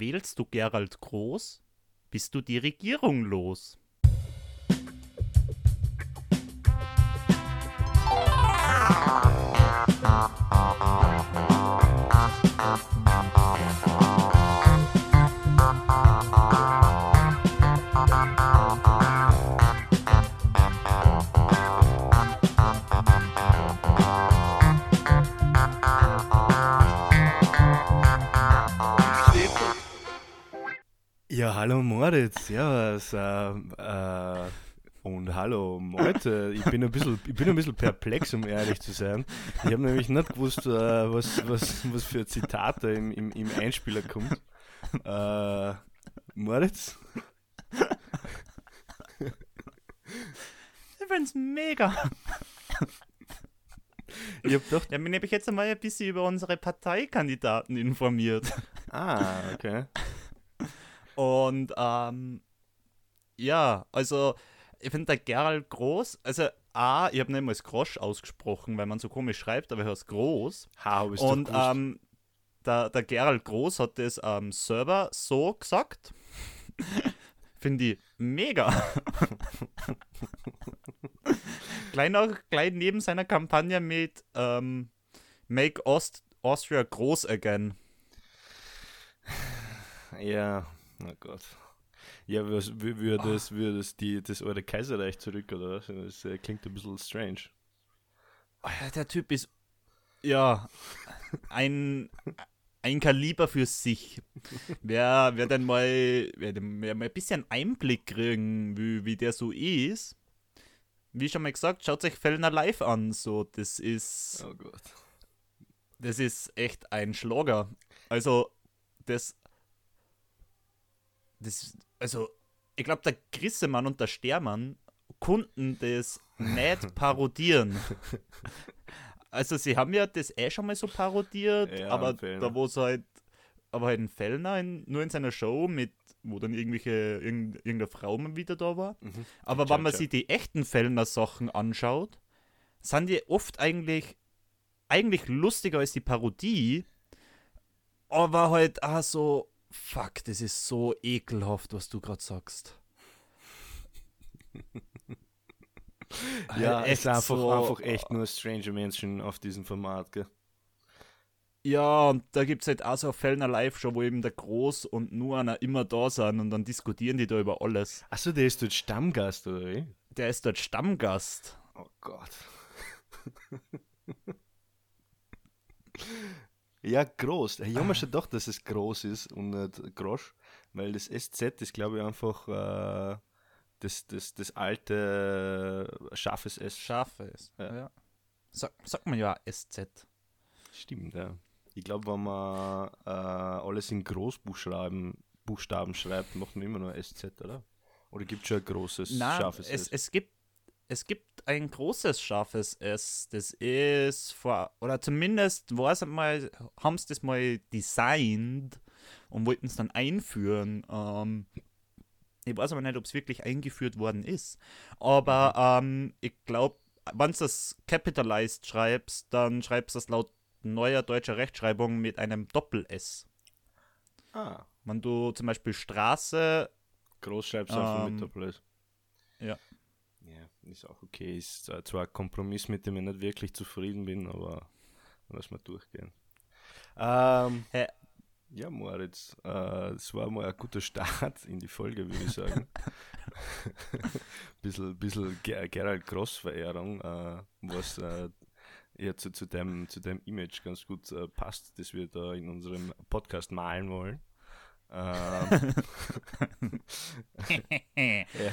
Wählst du Gerald Groß, bist du die Regierung los. Moritz, ja, äh, äh, und hallo Malte. Ich bin ein bisschen, ich bin ein bisschen perplex, um ehrlich zu sein. Ich habe nämlich nicht gewusst, äh, was, was, was für Zitate im, im, im Einspieler kommt. Äh, Moritz? Ich find's mega. Ich hab doch. Ja, bin nämlich jetzt einmal ein bisschen über unsere Parteikandidaten informiert. Ah, okay. Und ähm, ja, also ich finde der Gerald Groß, also A, ich habe nicht mal Grosch ausgesprochen, weil man so komisch schreibt, aber er heißt Groß. Ha, ich's Und ähm, der, der Gerald Groß hat das am Server so gesagt. Finde ich mega. gleich, noch, gleich neben seiner Kampagne mit ähm, Make Ost Austria Groß Again. Ja, oh Gott. Ja, was, wie würde das, würde das, die, das alte Kaiserreich zurück, oder was? Das äh, klingt ein bisschen strange. Der Typ ist ja ein, ein Kaliber für sich. Wer, wer dann mal, wer, denn- wer mal ein bisschen Einblick kriegen, wie, wie der so ist, wie schon mal gesagt, schaut euch Fellner live an. So, das ist, Oh Gott. das ist echt ein Schlager. Also, das, das, also, ich glaube, der Grissemann und der Stermann konnten das nicht parodieren. Also, sie haben ja das eh schon mal so parodiert, Ja, aber Fellner. da wo es halt, aber halt ein Fellner in, nur in seiner Show mit, wo dann irgendwelche, irgend, irgendeine Frau mal wieder da war. Mhm. Aber Tja, wenn man tja. sich die echten Fellner-Sachen anschaut, sind die oft eigentlich, eigentlich lustiger als die Parodie, aber halt auch so, fuck, das ist so ekelhaft, was du gerade sagst. Ja, Halt es ist einfach, so- einfach echt nur strange Menschen auf diesem Format, gell? Ja, und da gibt es halt auch so eine Fellner Live-Show, wo eben der Groß und nur einer immer da sind und dann diskutieren die da über alles. Achso, der ist dort Stammgast, oder wie? Der ist dort Stammgast. Oh Gott. ja, groß. Ich habe mir schon gedacht, dass es groß ist und nicht Grosch, weil das SZ ist, glaube ich, einfach äh, das, das, das alte äh, scharfes S. Schafe ist. Ja. Ja. Sag, sagt man ja SZ. Stimmt, ja. Ich glaube, wenn man äh, alles in Großbuchstaben Buchstaben schreibt, macht man immer nur SZ, oder? Oder gibt es schon ein großes, Nein, scharfes es, S? es, gibt, es gibt ein großes scharfes S. Das ist vor, oder zumindest weiß ich mal, haben sie das mal designt und wollten es dann einführen. Ähm, ich weiß aber nicht, ob es wirklich eingeführt worden ist. Aber ähm, ich glaube, wenn du das capitalized schreibst, dann schreibst du das laut neuer deutscher Rechtschreibung mit einem Doppel-S. ah, Wenn du zum Beispiel Straße groß schreibst du einfach Ähm, mit Doppel-S. ja. Ja, ist auch okay. Ist äh, zwar ein Kompromiss, mit dem ich nicht wirklich zufrieden bin, aber lass mal durchgehen. Ähm, Hä? ja, Moritz, äh, es war mal ein guter Start in die Folge, würde ich sagen. bisschen bisschen Ger Gerald Gross-Verehrung, äh, was äh, ja zu, zu, dem, zu dem Image ganz gut äh, passt, das wir da in unserem Podcast malen wollen. Ähm, ja.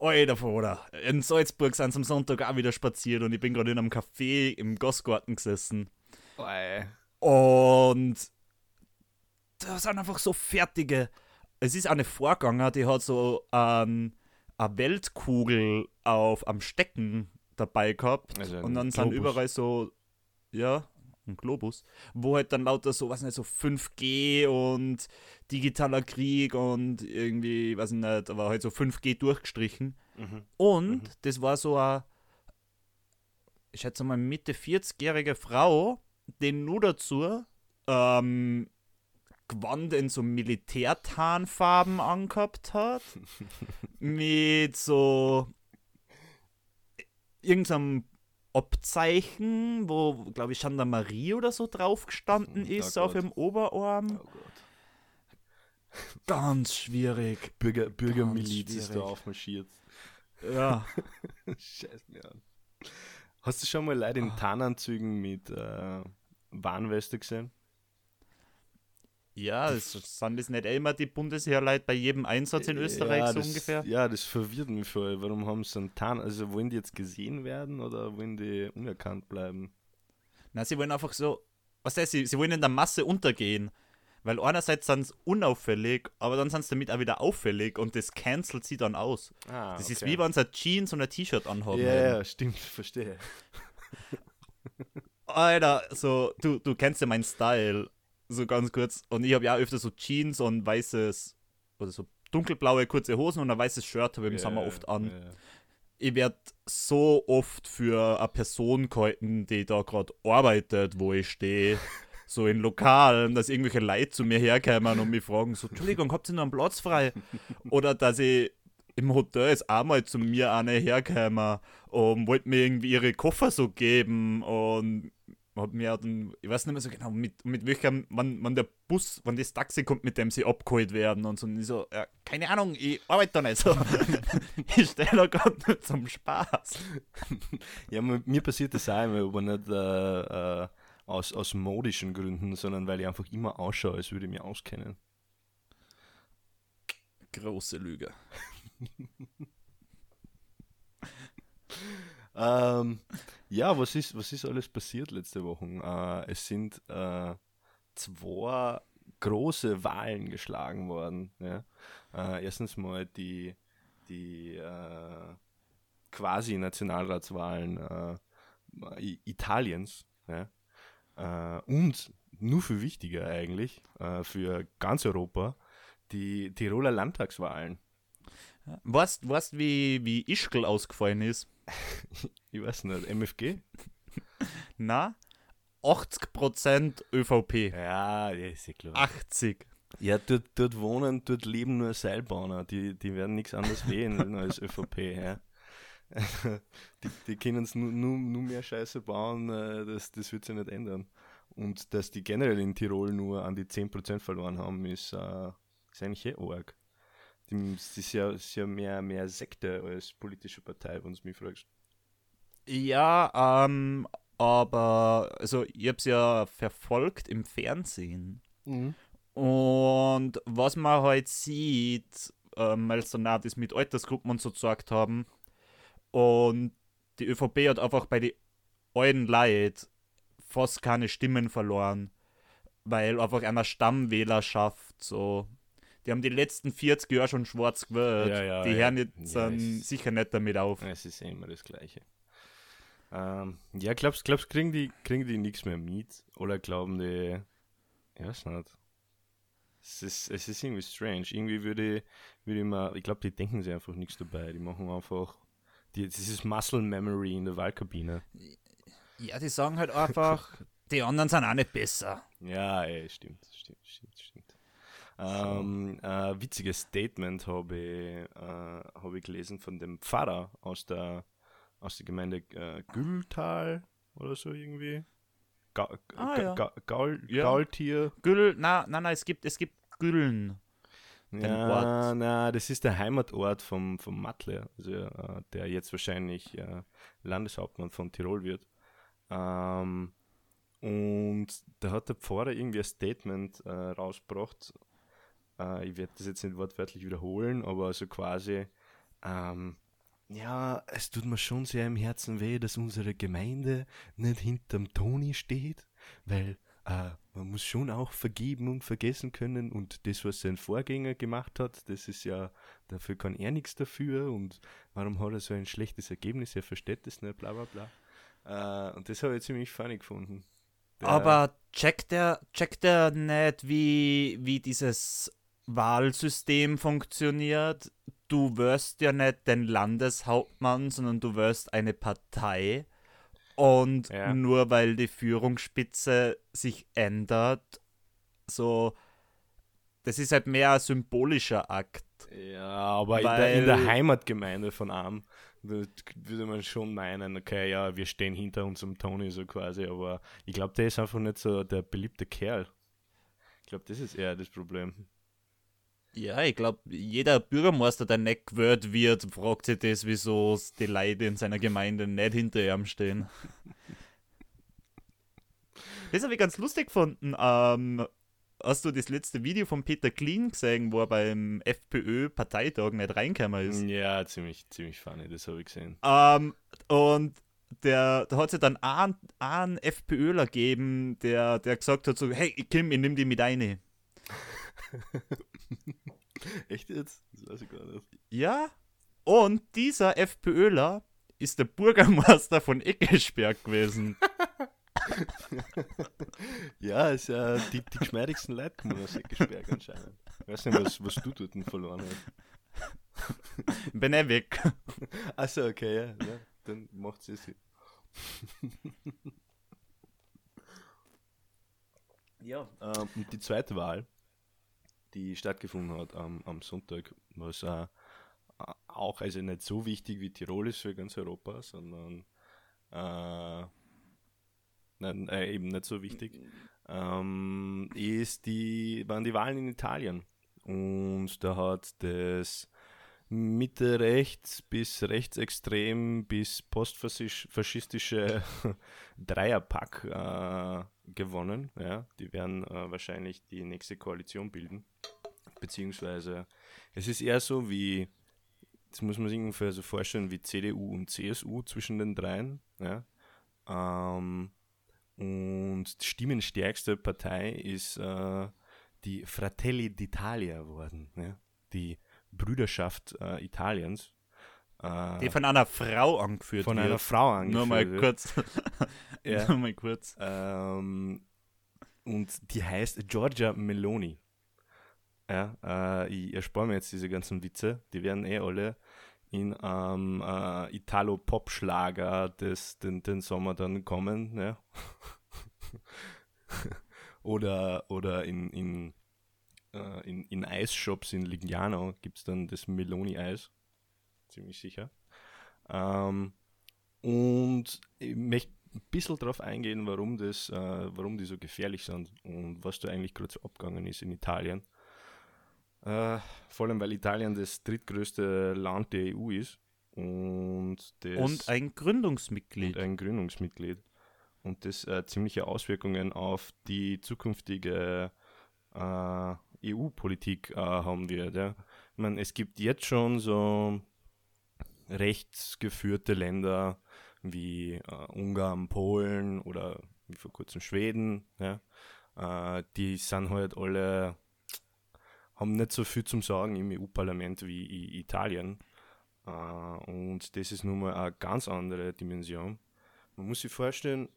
Alter Vater, in Salzburg sind sie am Sonntag auch wieder spaziert und ich bin gerade in einem Café im Gossgarten gesessen. Oi. Und da sind einfach so fertige. Es ist eine Vorganger, die hat so ähm, eine Weltkugel auf am Stecken dabei gehabt. Also ein und dann sind Globus. überall so, ja, ein Globus, wo halt dann lauter so, was nicht, so 5G und digitaler Krieg und irgendwie, weiß ich nicht, aber halt so 5G durchgestrichen. Mhm. Und Mhm. das war so eine, ich schätze mal, Mitte 40-jährige Frau, die nur dazu ähm, Gewand in so Militärtarnfarben angehabt hat. mit so irgendeinem Abzeichen, wo, glaube ich, Gendarmerie oder so drauf gestanden Oh ist Gott. auf dem Oberarm. Oh Gott. Ganz schwierig. Bürger, Bürgermiliz ist da aufmarschiert. Ja. Scheiß mir an. Hast du schon mal Leute Ah. in Tarnanzügen mit äh, Warnweste gesehen? Ja, es sind das nicht immer die Bundesheerleute bei jedem Einsatz in Österreich ja, so das, ungefähr? Ja, das verwirrt mich voll. Warum haben sie einen Tarn? Also wollen die jetzt gesehen werden oder wollen die unerkannt bleiben? Na, sie wollen einfach so, was heißt, sie, sie wollen in der Masse untergehen. Weil einerseits sind sie unauffällig, aber dann sind sie damit auch wieder auffällig und das cancelt sie dann aus. Ah, Das ist wie wenn sie Jeans und ein T-Shirt anhaben. Ja, ja, stimmt, verstehe. Alter, so, du, du kennst ja meinen Style, so ganz kurz. Und ich habe ja öfter so Jeans und weißes, oder so dunkelblaue kurze Hosen und ein weißes Shirt habe ich im Ja, Sommer oft an. ja. Ich werde so oft für eine Person gehalten, die da gerade arbeitet, wo ich stehe. So in Lokalen, dass irgendwelche Leute zu mir herkommen und mich fragen: so, Entschuldigung, habt ihr noch einen Platz frei? Oder dass ich im Hotel ist einmal zu mir eine hergekommen und wollte mir irgendwie ihre Koffer so geben und hat mir dann, ich weiß nicht mehr so genau, mit, mit welchem, wann, wann der Bus, wann das Taxi kommt, mit dem sie abgeholt werden und so. Und ich so, ja, keine Ahnung, ich arbeite da nicht so. ich stehe da gerade nur zum Spaß. Ja, mir, passiert das auch immer, aber nicht äh, äh, aus, aus modischen Gründen, sondern weil ich einfach immer ausschaue, als würde ich mich auskennen. Große Lüge. Ähm, ja, was ist, was ist alles passiert letzte Woche? Äh, es sind äh, zwei große Wahlen geschlagen worden. Ja? Äh, erstens mal die, die äh, quasi Nationalratswahlen äh, Italiens. Ja? Äh, und nur viel wichtiger eigentlich für ganz Europa die Tiroler Landtagswahlen. Weißt du, wie, wie Ischgl ausgefallen ist? Ich weiß nicht, MFG? Na? 80% ÖVP. Ja, ist ja klar. 80. Ja, dort, dort wohnen, dort leben nur Seilbahner, die, die werden nichts anderes wählen als ÖVP. Ja. die, die können es nur, nur, nur mehr Scheiße bauen, äh, das, das wird sich nicht ändern. Und dass die generell in Tirol nur an die 10% verloren haben, ist, äh, ist eigentlich eh arg. Die- Das ist ja, ist ja mehr, mehr Sekte als politische Partei, wenn du mich fragst. Ja, ähm, aber also ich hab's ja verfolgt im Fernsehen. Und was man halt sieht, ähm, weil es dann auch das mit Altersgruppen und so gesagt haben, und die ÖVP hat einfach bei den alten Leuten fast keine Stimmen verloren, weil einfach einer Stammwählerschaft so. Die haben die letzten 40 Jahre schon schwarz gewählt. Ja, ja, die ja. hören jetzt Ja, dann es- sicher nicht damit auf. Es ist ja immer das Gleiche. Ähm, ja, glaubst du, kriegen die, kriegen die nichts mehr mit? Oder glauben die, ich weiß nicht. Es ist, es ist irgendwie strange. Irgendwie würde ich, würde ich mal, ich glaube, die denken sich einfach nichts dabei. Die machen einfach, die, das ist Muscle Memory in der Wahlkabine. Ja, die sagen halt einfach, die anderen sind auch nicht besser. Ja, ey, stimmt, stimmt, stimmt, stimmt. Ähm, äh, witziges Statement habe ich, äh, hab ich gelesen von dem Pfarrer aus der, aus der Gemeinde äh, Gülltal oder so irgendwie. Ga, Ah, Ga, ja. Ga, Gaul, Ja. Gaultier. Güll, na, na, na, es gibt, es gibt Güllen. Ja, Ort. na, das ist der Heimatort vom, vom Matle, also, äh, der jetzt wahrscheinlich äh, Landeshauptmann von Tirol wird. Ähm, und da hat der Pfarrer irgendwie ein Statement äh, rausgebracht. Äh, ich werde das jetzt nicht wortwörtlich wiederholen, aber so quasi, ähm, ja, es tut mir schon sehr im Herzen weh, dass unsere Gemeinde nicht hinterm Toni steht, weil äh, man muss schon auch vergeben und vergessen können und das, was sein Vorgänger gemacht hat, das ist ja, dafür kann er nichts dafür und warum hat er so ein schlechtes Ergebnis, er versteht das nicht, bla bla bla. Äh, und das habe ich ziemlich funny gefunden. Der- Aber checkt der, checkt der nicht, wie, wie dieses Wahlsystem funktioniert? Du wirst ja nicht den Landeshauptmann, sondern du wirst eine Partei. Und Ja. nur weil die Führungsspitze sich ändert, so das ist halt mehr ein symbolischer Akt. Ja, aber in der, in der Heimatgemeinde von Arm würde man schon meinen, okay, ja, wir stehen hinter unserem Tony so quasi, aber ich glaube, der ist einfach nicht so der beliebte Kerl. Ich glaube, das ist eher das Problem. Ja, ich glaube, jeder Bürgermeister, der nicht gewählt wird, fragt sich das, wieso die Leute in seiner Gemeinde nicht hinter ihm stehen. das habe ich ganz lustig gefunden. Ähm, hast du das letzte Video von Peter Kling gesehen, wo er beim FPÖ-Parteitag nicht reingekommen ist? Ja, ziemlich, ziemlich funny, das habe ich gesehen. Ähm, und der, da hat es dann einen, einen FPÖler gegeben, der, der gesagt hat so, hey Kim, ich nimm die mit eine. Echt jetzt? Das weiß ich gar nicht. Ja. Und dieser FPÖler ist der Bürgermeister von Eckesberg gewesen. ja, ist ja die, die geschmeidigsten Leute kommen aus Eckesberg anscheinend. Ich weiß nicht, was, was du dort verloren hast. Bin ich weg. Achso, okay, ja, ja. Dann macht es Sinn. ja, ähm, und die zweite Wahl die stattgefunden hat am, am Sonntag, was äh, auch also nicht so wichtig wie Tirol ist für ganz Europa, sondern äh, nein, äh, eben nicht so wichtig, ähm, ist die, waren die Wahlen in Italien. Und da hat das Mitte rechts bis rechtsextrem bis postfaschistische Dreierpack äh, gewonnen. Ja. Die werden äh, wahrscheinlich die nächste Koalition bilden. Beziehungsweise es ist eher so wie, das muss man sich ungefähr so vorstellen, wie CDU und CSU zwischen den dreien. Ja. Ähm, und die stimmenstärkste Partei ist äh, die Fratelli d'Italia geworden. Ja. Die Brüderschaft äh, Italiens. Äh, die von einer Frau angeführt von wird. Von einer Frau angeführt Nur mal kurz. ja. Nur mal kurz. Ähm, und die heißt Giorgia Meloni. Ja, äh, ich erspare mir jetzt diese ganzen Witze. Die werden eh alle in ähm, Italo-Pop-Schlager den, den Sommer dann kommen. Ja. oder, oder in, in äh, in, in Eisshops in Lignano gibt es dann das Meloni-Eis. Ziemlich sicher. Ähm, und ich möchte ein bisschen darauf eingehen, warum, das, äh, warum die so gefährlich sind und was da eigentlich gerade so abgegangen ist in Italien. Äh, vor allem, weil Italien das drittgrößte Land der EU ist. Und, das, und ein Gründungsmitglied. Und ein Gründungsmitglied. Und das äh, ziemliche Auswirkungen auf die zukünftige äh, EU-Politik äh, haben wird. Ja. Ich meine, es gibt jetzt schon so rechtsgeführte Länder wie äh, Ungarn, Polen oder wie vor kurzem Schweden. Ja. Äh, die sind halt alle, haben nicht so viel zum Sagen im EU-Parlament wie Italien. Äh, und das ist nun mal eine ganz andere Dimension. Man muss sich vorstellen,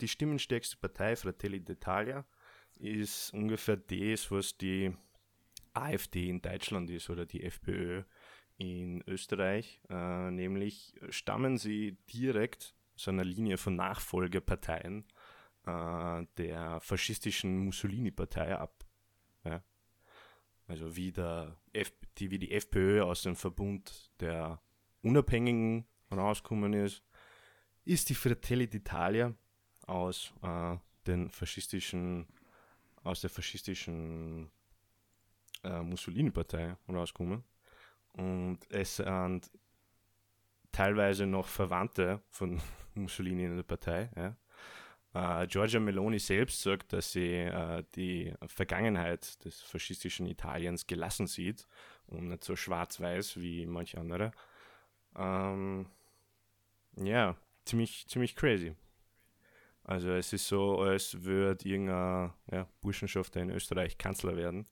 die stimmenstärkste Partei, Fratelli d'Italia, ist ungefähr das, was die AfD in Deutschland ist oder die FPÖ in Österreich. Äh, nämlich stammen sie direkt aus einer Linie von Nachfolgeparteien äh, der faschistischen Mussolini-Partei ab. Ja? Also wie, F die, wie die FPÖ aus dem Verbund der Unabhängigen rausgekommen ist, ist die Fratelli d'Italia aus äh, den faschistischen aus der faschistischen äh, Mussolini-Partei rausgekommen. Und es sind teilweise noch Verwandte von Mussolini in der Partei. Ja. Uh, Giorgia Meloni selbst sagt, dass sie uh, die Vergangenheit des faschistischen Italiens gelassen sieht und nicht so schwarz-weiß wie manche andere. Um, ja, ziemlich, ziemlich crazy. Also es ist so, als würde irgendein ja, Burschenschafter in Österreich Kanzler werden,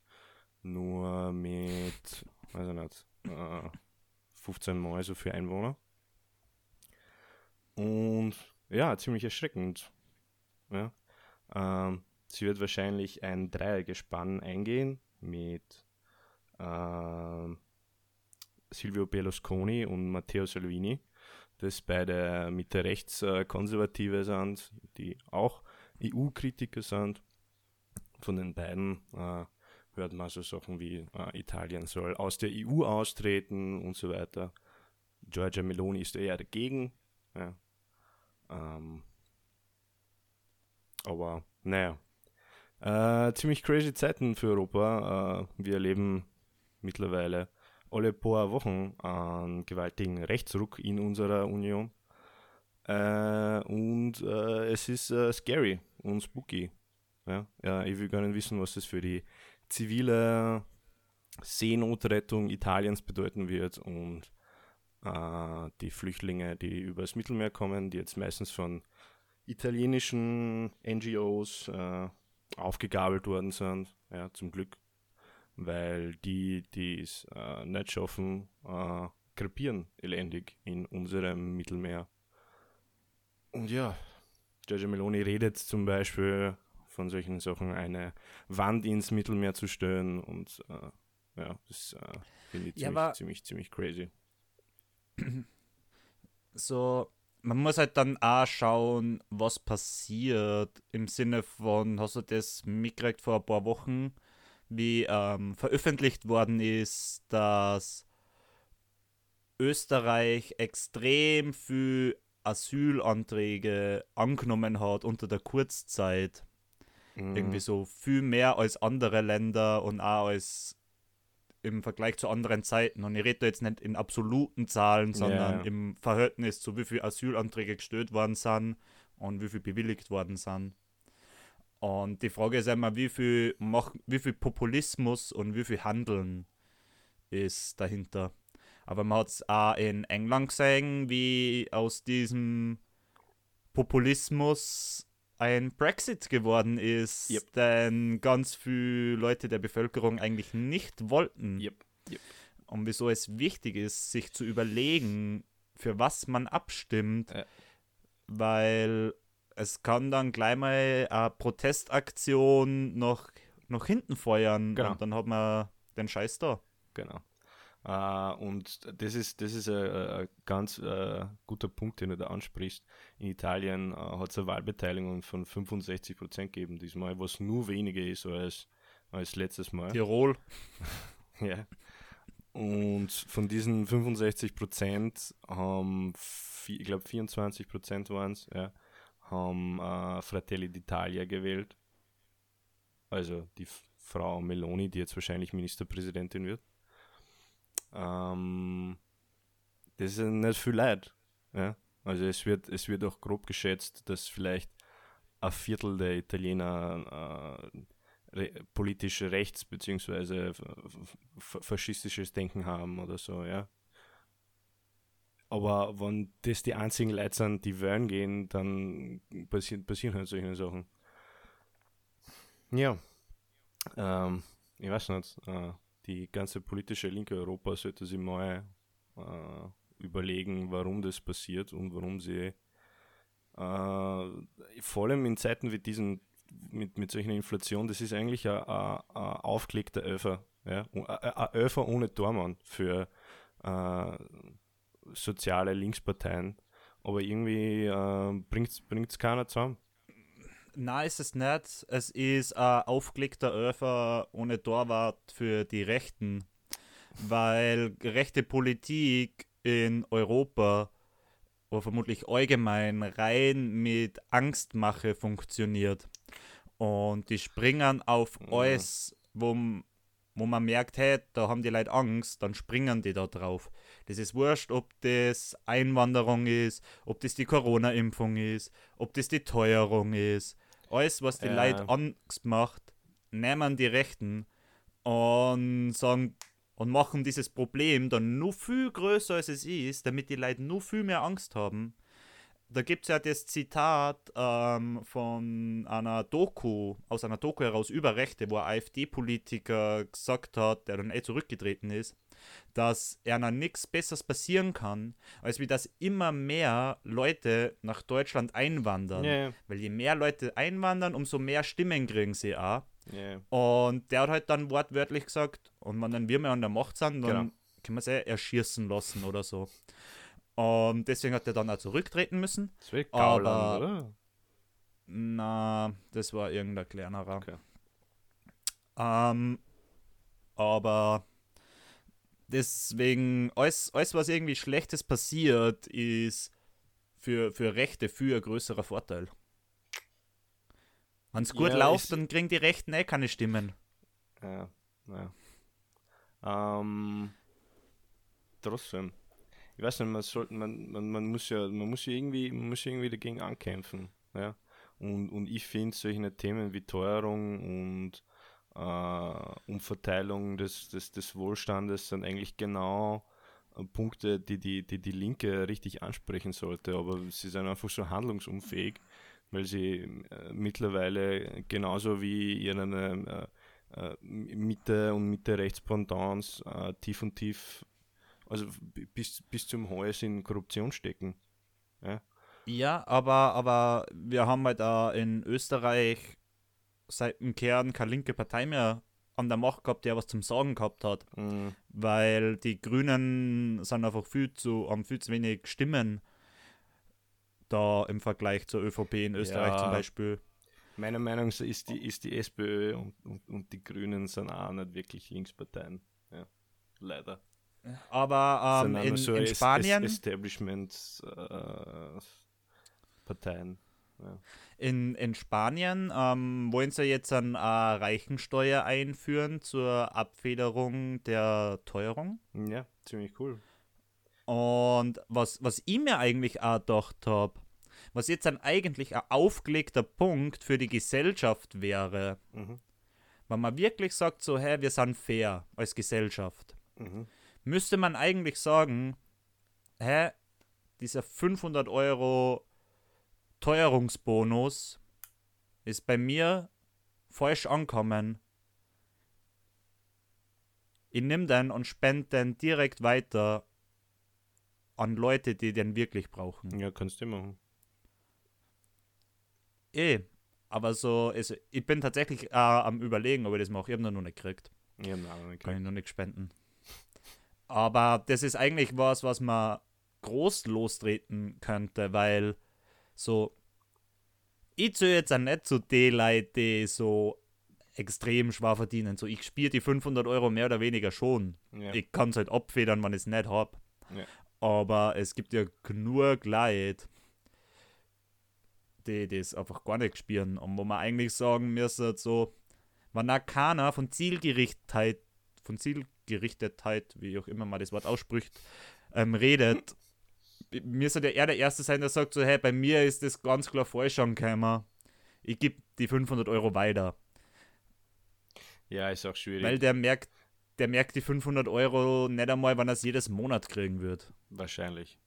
nur mit, weiß ich nicht, äh, 15 Mal so für Einwohner. Und ja, ziemlich erschreckend. Ja. Ähm, sie wird wahrscheinlich ein Dreiergespann eingehen mit äh, Silvio Berlusconi und Matteo Salvini das beide Mitte rechts Konservative sind, die auch EU-Kritiker sind. Von den beiden äh, hört man so Sachen wie äh, Italien soll aus der EU austreten und so weiter. Giorgia Meloni ist eher dagegen. Ja. Ähm, aber naja, äh, ziemlich crazy Zeiten für Europa. Äh, wir erleben mittlerweile alle paar Wochen einen gewaltigen Rechtsruck in unserer Union. Äh, und äh, es ist äh, scary und spooky. Ja? ja, ich will nicht wissen, was das für die zivile Seenotrettung Italiens bedeuten wird und äh, die Flüchtlinge, die übers Mittelmeer kommen, die jetzt meistens von italienischen NGOs äh, aufgegabelt worden sind, ja, zum Glück, weil die, die es äh, nicht schaffen, äh, krepieren elendig in unserem Mittelmeer. Und ja, Giorgio Meloni redet zum Beispiel von solchen Sachen, eine Wand ins Mittelmeer zu stellen und äh, ja, das äh, finde ich Ja, ziemlich, ziemlich, ziemlich crazy. so, man muss halt dann auch schauen, was passiert im Sinne von, hast du das mitgekriegt vor ein paar Wochen, wie ähm, veröffentlicht worden ist, dass Österreich extrem viel Asylanträge angenommen hat unter der Kurzzeit. Mhm. Irgendwie so viel mehr als andere Länder und auch als im Vergleich zu anderen Zeiten. Und ich rede da jetzt nicht in absoluten Zahlen, sondern Ja. im Verhältnis zu wie viele Asylanträge gestellt worden sind und wie viel bewilligt worden sind. Und die Frage ist immer, wie viel, mach, wie viel Populismus und wie viel Handeln ist dahinter. Aber man hat es auch in England gesehen, wie aus diesem Populismus ein Brexit geworden ist, Yep. denn ganz viele Leute der Bevölkerung eigentlich nicht wollten. Yep, yep. Und wieso es wichtig ist, sich zu überlegen, für was man abstimmt, Ja. weil es kann dann gleich mal eine Protestaktion noch, noch hinten feuern Genau. und dann hat man den Scheiß da. Genau. Äh, und das ist, das ist ein, ganz äh, guter Punkt, den du da ansprichst. In Italien äh, hat es eine Wahlbeteiligung von 65 Prozent gegeben diesmal, was nur weniger ist als, als letztes Mal. Tirol. Ja. Und von diesen 65 Prozent haben, ich glaube 24 Prozent waren es, ja, haben äh, Fratelli d'Italia gewählt. Also die Frau Meloni, die jetzt wahrscheinlich Ministerpräsidentin wird. Ähm, das ist nicht viel Leid. Ja? Also es wird, es wird auch grob geschätzt, dass vielleicht ein Viertel der Italiener äh, re politisch rechts f- faschistisches Denken haben oder so, ja. Aber wenn das die einzigen Leute sind, die wählen gehen, dann passieren, passieren halt solche Sachen. Ja. Ähm, ich weiß nicht, äh, die ganze politische linke Europa sollte sich mal äh, überlegen, warum das passiert und warum sie äh, vor allem in Zeiten wie diesen mit, mit solcher Inflation, das ist eigentlich ein, aufgelegter Öfer. Ja? Ein, ein Öfer ohne Tormann für äh, soziale Linksparteien. Aber irgendwie äh, bringt es keiner zusammen. Nein, ist es nicht. Es ist ein aufgelegter Öfer ohne Torwart für die Rechten, weil rechte Politik in Europa oder vermutlich allgemein rein mit Angstmache funktioniert. Und die springen auf Mhm. alles, wo, wo man merkt, hey, da haben die Leute Angst, dann springen die da drauf. Das ist wurscht, ob das Einwanderung ist, ob das die Corona-Impfung ist, ob das die Teuerung ist. Alles, was die Ja. Leute Angst macht, nehmen die Rechten und sagen und machen dieses Problem dann nur viel größer als es ist, damit die Leute nur viel mehr Angst haben. Da gibt es ja das Zitat ähm, von einer Doku, aus einer Doku heraus über Rechte, wo ein AfD-Politiker gesagt hat, der dann eh zurückgetreten ist, dass er nichts Besseres passieren kann, als wie dass immer mehr Leute nach Deutschland einwandern. Ja, Weil je mehr Leute einwandern, umso mehr Stimmen kriegen sie auch. ja. Und der hat halt dann wortwörtlich gesagt, und wenn dann wir mehr an der Macht sind, dann Genau. können wir sie erschießen lassen oder so. Und deswegen hat er dann auch zurücktreten müssen. Das Aber- Gauland, oder? Na, das war irgendein kleinerer. Okay. Ähm, aber deswegen, alles, alles was irgendwie Schlechtes passiert, ist für, für Rechte für ein größerer Vorteil. Wenn es gut Ja, läuft, dann kriegen die Rechten eh keine Stimmen. Ja, ja. Ähm, trotzdem. Ich weiß nicht, man sollte, man, man, man muss ja, man muss ja irgendwie, man muss ja irgendwie dagegen ankämpfen. Ja. Und, und ich finde solche Themen wie Teuerung und äh, Umverteilung des, des, des Wohlstandes sind eigentlich genau äh, Punkte, die die, die die Linke richtig ansprechen sollte, aber sie sind einfach so handlungsunfähig, weil sie äh, mittlerweile genauso wie ihren äh, äh, Mitte und Mitte rechts Pendants äh, tief und tief, also bis, bis zum Hals in Korruption stecken. Ja, Ja, aber, aber wir haben halt auch in Österreich seit dem Kern keine linke Partei mehr an der Macht gehabt, der was zum Sagen gehabt hat. mm, Weil die Grünen sind einfach viel zu, haben viel zu wenig Stimmen da im Vergleich zur ÖVP in Österreich Ja. zum Beispiel. meiner Meinung nach ist die, ist die SPÖ und, und, und die Grünen sind auch nicht wirklich Linksparteien. Ja, leider. Aber ähm, in, so in Es- Spanien, Es Establishment äh, Parteien. Ja. in, in Spanien ähm, wollen sie jetzt eine äh, Reichensteuer einführen zur Abfederung der Teuerung. ja, ziemlich cool. Und was, was ich mir eigentlich auch gedacht habe, was jetzt dann eigentlich ein aufgelegter Punkt für die Gesellschaft wäre, Mhm. wenn man wirklich sagt, so, hey, wir sind fair als Gesellschaft, Mhm. müsste man eigentlich sagen, hä, dieser 500 Euro Teuerungsbonus ist bei mir falsch ankommen. Ich nehme den und spende den direkt weiter an Leute, die den wirklich brauchen. Ja, kannst du machen. Eh, aber so, also, ich bin tatsächlich äh, am überlegen, ob ich das mache. Ich habe noch nicht gekriegt. Ja, nein, okay. Kann ich noch nicht spenden. Aber das ist eigentlich was, was man groß lostreten könnte, weil so, ich zähle jetzt auch nicht zu den Leuten, die so extrem schwer verdienen. So, ich spiele die 500 Euro mehr oder weniger schon. Ja. Ich kann es halt abfedern, wenn ich es nicht habe. Ja. Aber es gibt ja genug Leute, die das einfach gar nicht spielen. Und wo man eigentlich sagen müsste, so, wenn auch keiner von Zielgerichtheit, von Zielgerichtetheit, wie auch immer man das Wort ausspricht, ähm, redet, mir sollte er der Erste sein, der sagt so, hey, bei mir ist das ganz klar falsch angekommen. Ich gebe die 500 Euro weiter. ja, ist auch schwierig. Weil der merkt, der merkt die 500 Euro nicht einmal, wann er es jedes Monat kriegen wird. Wahrscheinlich.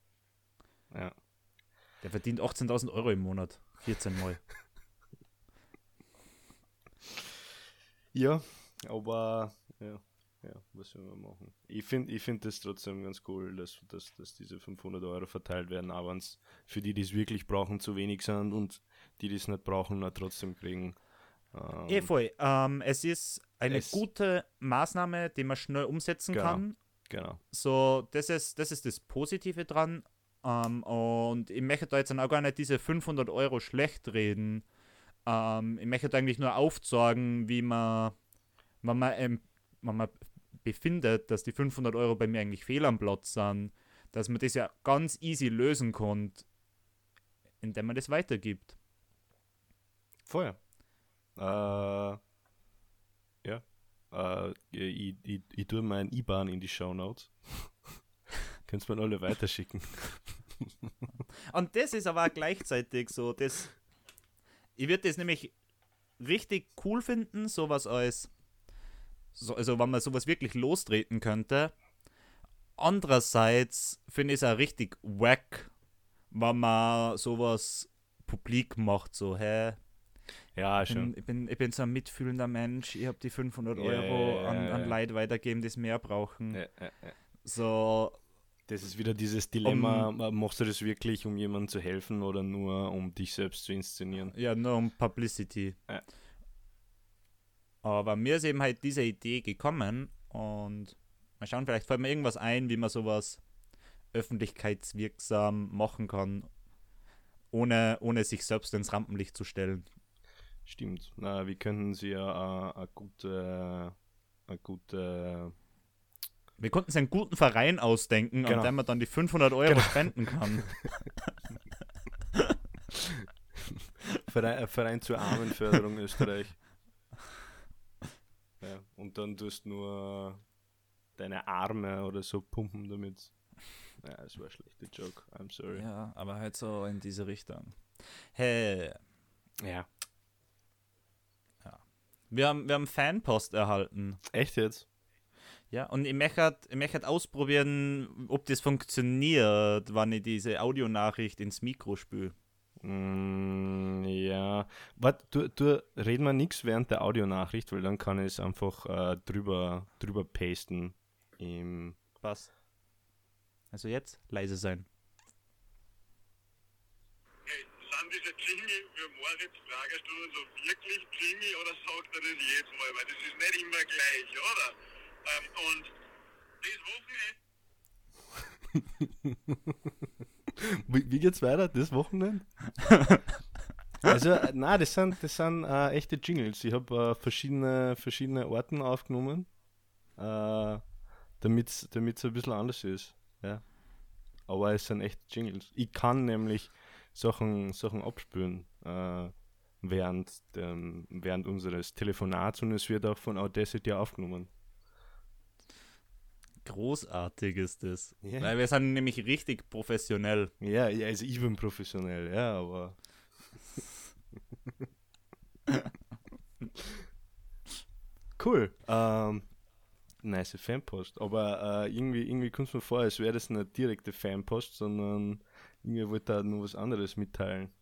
Ja. Der verdient 18.000 Euro im Monat. 14 Mal. Ja, aber ja, ja, was soll man machen? Ich finde ich find das trotzdem ganz cool, dass, dass, dass diese 500 Euro verteilt werden, aber wenn's für die, die es wirklich brauchen, zu wenig sind und die, die es nicht brauchen, auch trotzdem kriegen. Ähm, Eh voll. Ähm, es ist eine Es- gute Maßnahme, die man schnell umsetzen Genau. kann. Genau. So, das ist, das ist das Positive dran. Ähm, und ich möchte da jetzt dann auch gar nicht diese 500 Euro schlecht reden. Ähm, ich möchte eigentlich nur aufzeigen, wie man, wenn man, wenn man befindet, dass die 500 Euro bei mir eigentlich fehl am Platz sind, dass man das ja ganz easy lösen kann, indem man das weitergibt. Vorher. Äh, ja. Äh, ich, ich, ich tue mein IBAN in die Show Notes. Könnt ihr mir alle weiterschicken. Und das ist aber auch gleichzeitig so, das. Ich würde das nämlich richtig cool finden, sowas als. So, also, wenn man sowas wirklich lostreten könnte. Andererseits finde ich es auch richtig wack, wenn man sowas publik macht, so, hä, Ja, ich bin, schon. ich bin, ich bin so ein mitfühlender Mensch, ich habe die 500 Ja, Euro an, an. Leute weitergeben, die es mehr brauchen. Ja, ja. So, Das ist wieder dieses Dilemma, machst du das wirklich, um jemandem zu helfen oder nur um dich selbst zu inszenieren? Ja, nur um Publicity. Aber mir ist eben halt diese Idee gekommen und mal schauen, vielleicht fällt mir irgendwas ein, wie man sowas öffentlichkeitswirksam machen kann, ohne, ohne sich selbst ins Rampenlicht zu stellen. Stimmt. Na, wir könnten sie ja äh, eine gute eine gute. Wir konnten uns einen guten Verein ausdenken, Genau. an dem man dann die 500 Euro Genau. spenden kann. Verein, Verein zur Armenförderung Österreich. Ja, und dann tust nur deine Arme oder so pumpen damit. Ja, das war ein schlechter Joke. I'm sorry. Ja, aber halt so in diese Richtung. Hey, Ja. wir haben, wir haben Fanpost erhalten. Echt jetzt? Ja, und ich möchte, ich möchte ausprobieren, ob das funktioniert, wenn ich diese Audionachricht ins Mikro spüle. Mm, ja. Warte, du, du reden wir nichts während der Audionachricht, weil dann kann ich es einfach äh, drüber, drüber pasten. Im Was? Also jetzt leise sein. Hey, sind diese Jingle für Moritz Fragestunde so wirklich Jingle oder sagt er das jedes Mal? Weil das ist nicht immer gleich, oder? Ähm, und das Wochenende Wie, wie geht's weiter? Das Wochenende? also, äh, nein, das sind, das sind äh, echte Jingles. Ich habe äh, verschiedene, verschiedene Orten aufgenommen, äh, damit es ein bisschen anders ist. Ja. Aber es sind echte Jingles. Ich kann nämlich Sachen, Sachen abspülen äh, während, dem, während unseres Telefonats und es wird auch von Audacity aufgenommen. Großartig ist das. Ja. Weil wir sind nämlich richtig professionell. Ja, also ich bin professionell, ja, aber. cool. Ähm, nice Fanpost. Aber äh, irgendwie, irgendwie kommt es mir vor, als wäre das nicht direkte Fanpost, sondern irgendwie wollte er nur was anderes mitteilen.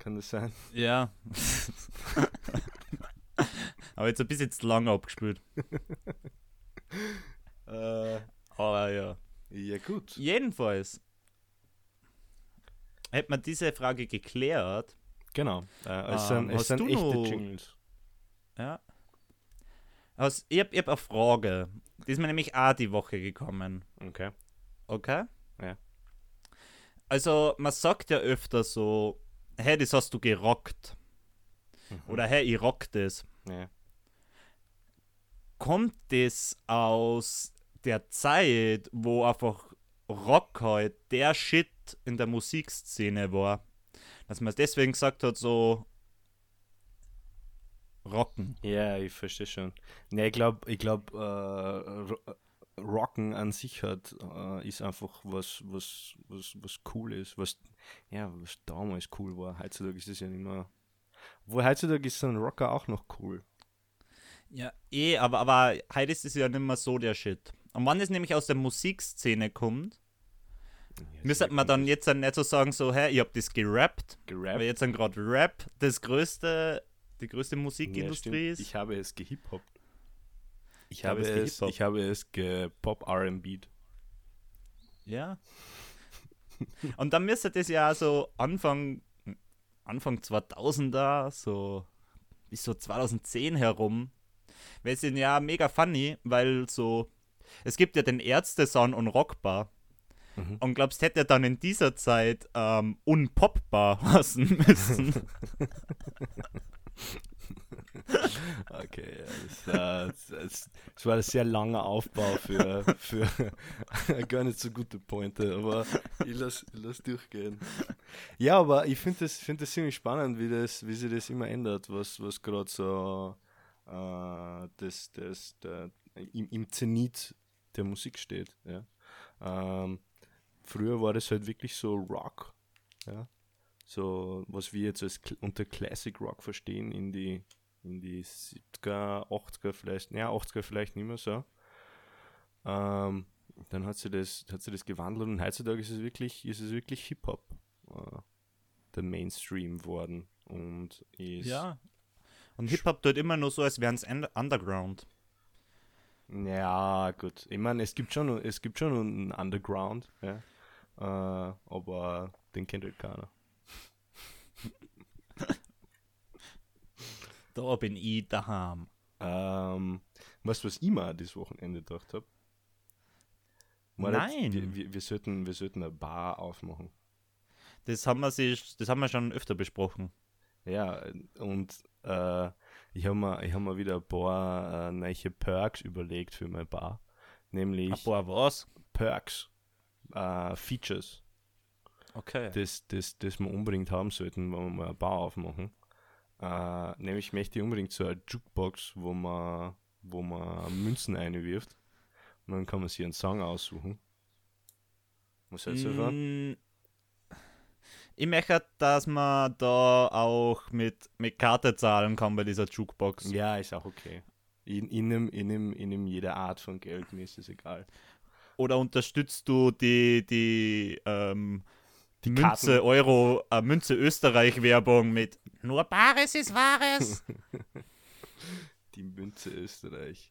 Kann das sein? Ja. aber jetzt ein bisschen zu lang abgespielt. Äh, Aber ja. ja, gut. Jedenfalls. Hätte man diese Frage geklärt, Genau. Äh, es Ähm, sind, es hast sind du echte noch- Jingles. Ja. Also, ich habe hab eine Frage. Die ist mir nämlich auch die Woche gekommen. Okay. Okay? Ja. Also, man sagt ja öfter so, hey, das hast du gerockt. Oder hey, ich rock das. Ja. Kommt das aus der Zeit, wo einfach Rock halt der Shit in der Musikszene war? Dass man deswegen gesagt hat, so rocken. Ja, ich verstehe schon. Ne, ich glaube, ich glaub, äh, Ro- Rocken an sich hat, äh, ist einfach was, was, was, was cool ist, was, ja, was damals cool war. Heutzutage ist es ja nicht mehr. Wo heutzutage ist so ein Rocker auch noch cool. Ja, eh, aber, aber heute ist es ja nicht mehr so der Shit. Und wann es nämlich aus der Musikszene kommt, müsste man dann jetzt dann nicht so sagen, so, hey, ich hab das gerappt, weil gerappt. jetzt dann gerade Rap das größte, die größte Ja, Musikindustrie stimmt. ist. Ich habe es gehiphoppt. Ich, Ich habe es ich habe es gepop R&B. Ja. Und dann müsste das ja so Anfang, Anfang 2000er, so bis so 2010 herum, wäre es ja mega funny, weil so, es gibt ja den Ärzte-Sound und Rockbar. Mhm. Und glaubst, hätte er dann in dieser Zeit ähm, unpoppbar heißen müssen? Okay, das, äh, war ein sehr langer Aufbau für, für gar nicht so gute Pointe, aber ich lass, ich lass durchgehen. Ja, aber ich finde das, find das ziemlich spannend, wie, das, wie sich das immer ändert, was, was gerade so äh, das, das, der, im, im Zenit der Musik steht. Ja. Ähm, früher war das halt wirklich so Rock, ja. so was wir jetzt als unter Classic Rock verstehen in die in die 70er, 80er vielleicht, naja, 80er vielleicht nicht mehr so. Ähm, dann hat sie das, hat sie das gewandelt und heutzutage ist es wirklich, ist es wirklich Hip-Hop, äh, der Mainstream worden und ist, ja. Und Hip-Hop tut immer nur so, als wären es Underground. Ja, gut, ich meine, es gibt schon, es gibt schon einen Underground, ja, äh, aber den kennt halt keiner. Da bin ich daheim. Ähm, weißt du, was ich mal das Wochenende gedacht habe? Nein. Wir, wir, wir, sollten, wir sollten eine Bar aufmachen. Das haben wir, sich, das haben wir schon öfter besprochen. Ja, und äh, Ich habe mir, ich hab mir wieder ein paar äh, neue Perks überlegt für meine Bar. Nämlich Ein paar was? Perks, äh, Features, Okay. das, das, das wir unbedingt haben sollten, wenn wir mal eine Bar aufmachen. Äh, nämlich möchte ich unbedingt so eine Jukebox, wo man, wo man Münzen einwirft. Und dann kann man sich einen Song aussuchen. Was hältst du davon? Ich möchte, dass man da auch mit, mit Karte zahlen kann bei dieser Jukebox. Ja, ist auch okay. In, in, einem, in, einem, in einem jede Art von Geld, mir ist es egal. Oder unterstützt du die, die, ähm, Die Münze Karten. Euro, äh, Münze Österreich Werbung mit Nur Bares ist Wahres. Die Münze Österreich.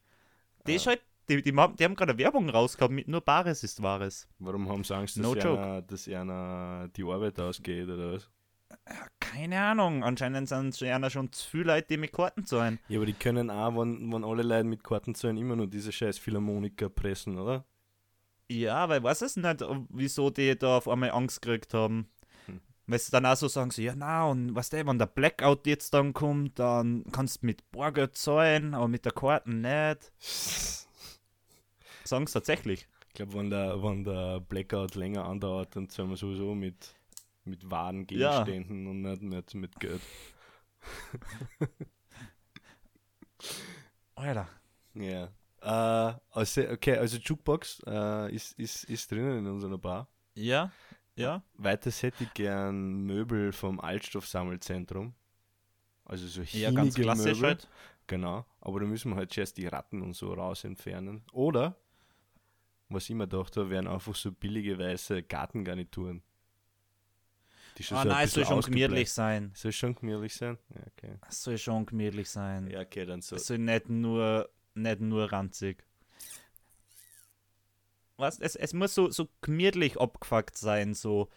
die, ist halt, die, die, die haben gerade Werbung rausgehabt mit Nur Bares ist Wahres. Warum haben sie Angst, dass, No einer, dass einer die Arbeit ausgeht oder was? Keine Ahnung, anscheinend sind ja schon zu viele Leute, die mit Karten zahlen. Ja, aber die können auch, wenn, wenn alle Leute mit Karten zahlen, immer nur diese scheiß Philharmoniker pressen, oder? Ja, weil weiß es nicht, wieso die da auf einmal Angst gekriegt haben. Hm. Weil sie dann auch so sagen, so, ja na, und was der, wenn der Blackout jetzt dann kommt, dann kannst du mit Bargeld zahlen, aber mit der Karte nicht. Sagen sie tatsächlich. Ich glaube, wenn der, wenn der Blackout länger andauert, dann zahlen wir sowieso mit, mit wahren Ja. Gegenständen und nicht mit, mit Geld. Alter. Ja. Äh, also, okay, also Jukebox äh, ist, ist, ist drinnen in unserer Bar. Ja, ja. Weiters hätte ich gern Möbel vom Altstoffsammelzentrum. Also so Ja, ganz klassisch Möbel. halt. Genau. Aber da müssen wir halt zuerst die Ratten und so raus entfernen. Oder, was ich mir gedacht habe, wären einfach so billige weiße Gartengarnituren. Die schon Ah so ein nein, es soll schon gemütlich sein. Soll schon gemütlich sein? Ja, okay. Es soll schon gemütlich sein. Ja, okay, dann so. Es soll nicht nur, nicht nur ranzig. Was? Es, es muss so, so gemütlich abgefuckt sein, so.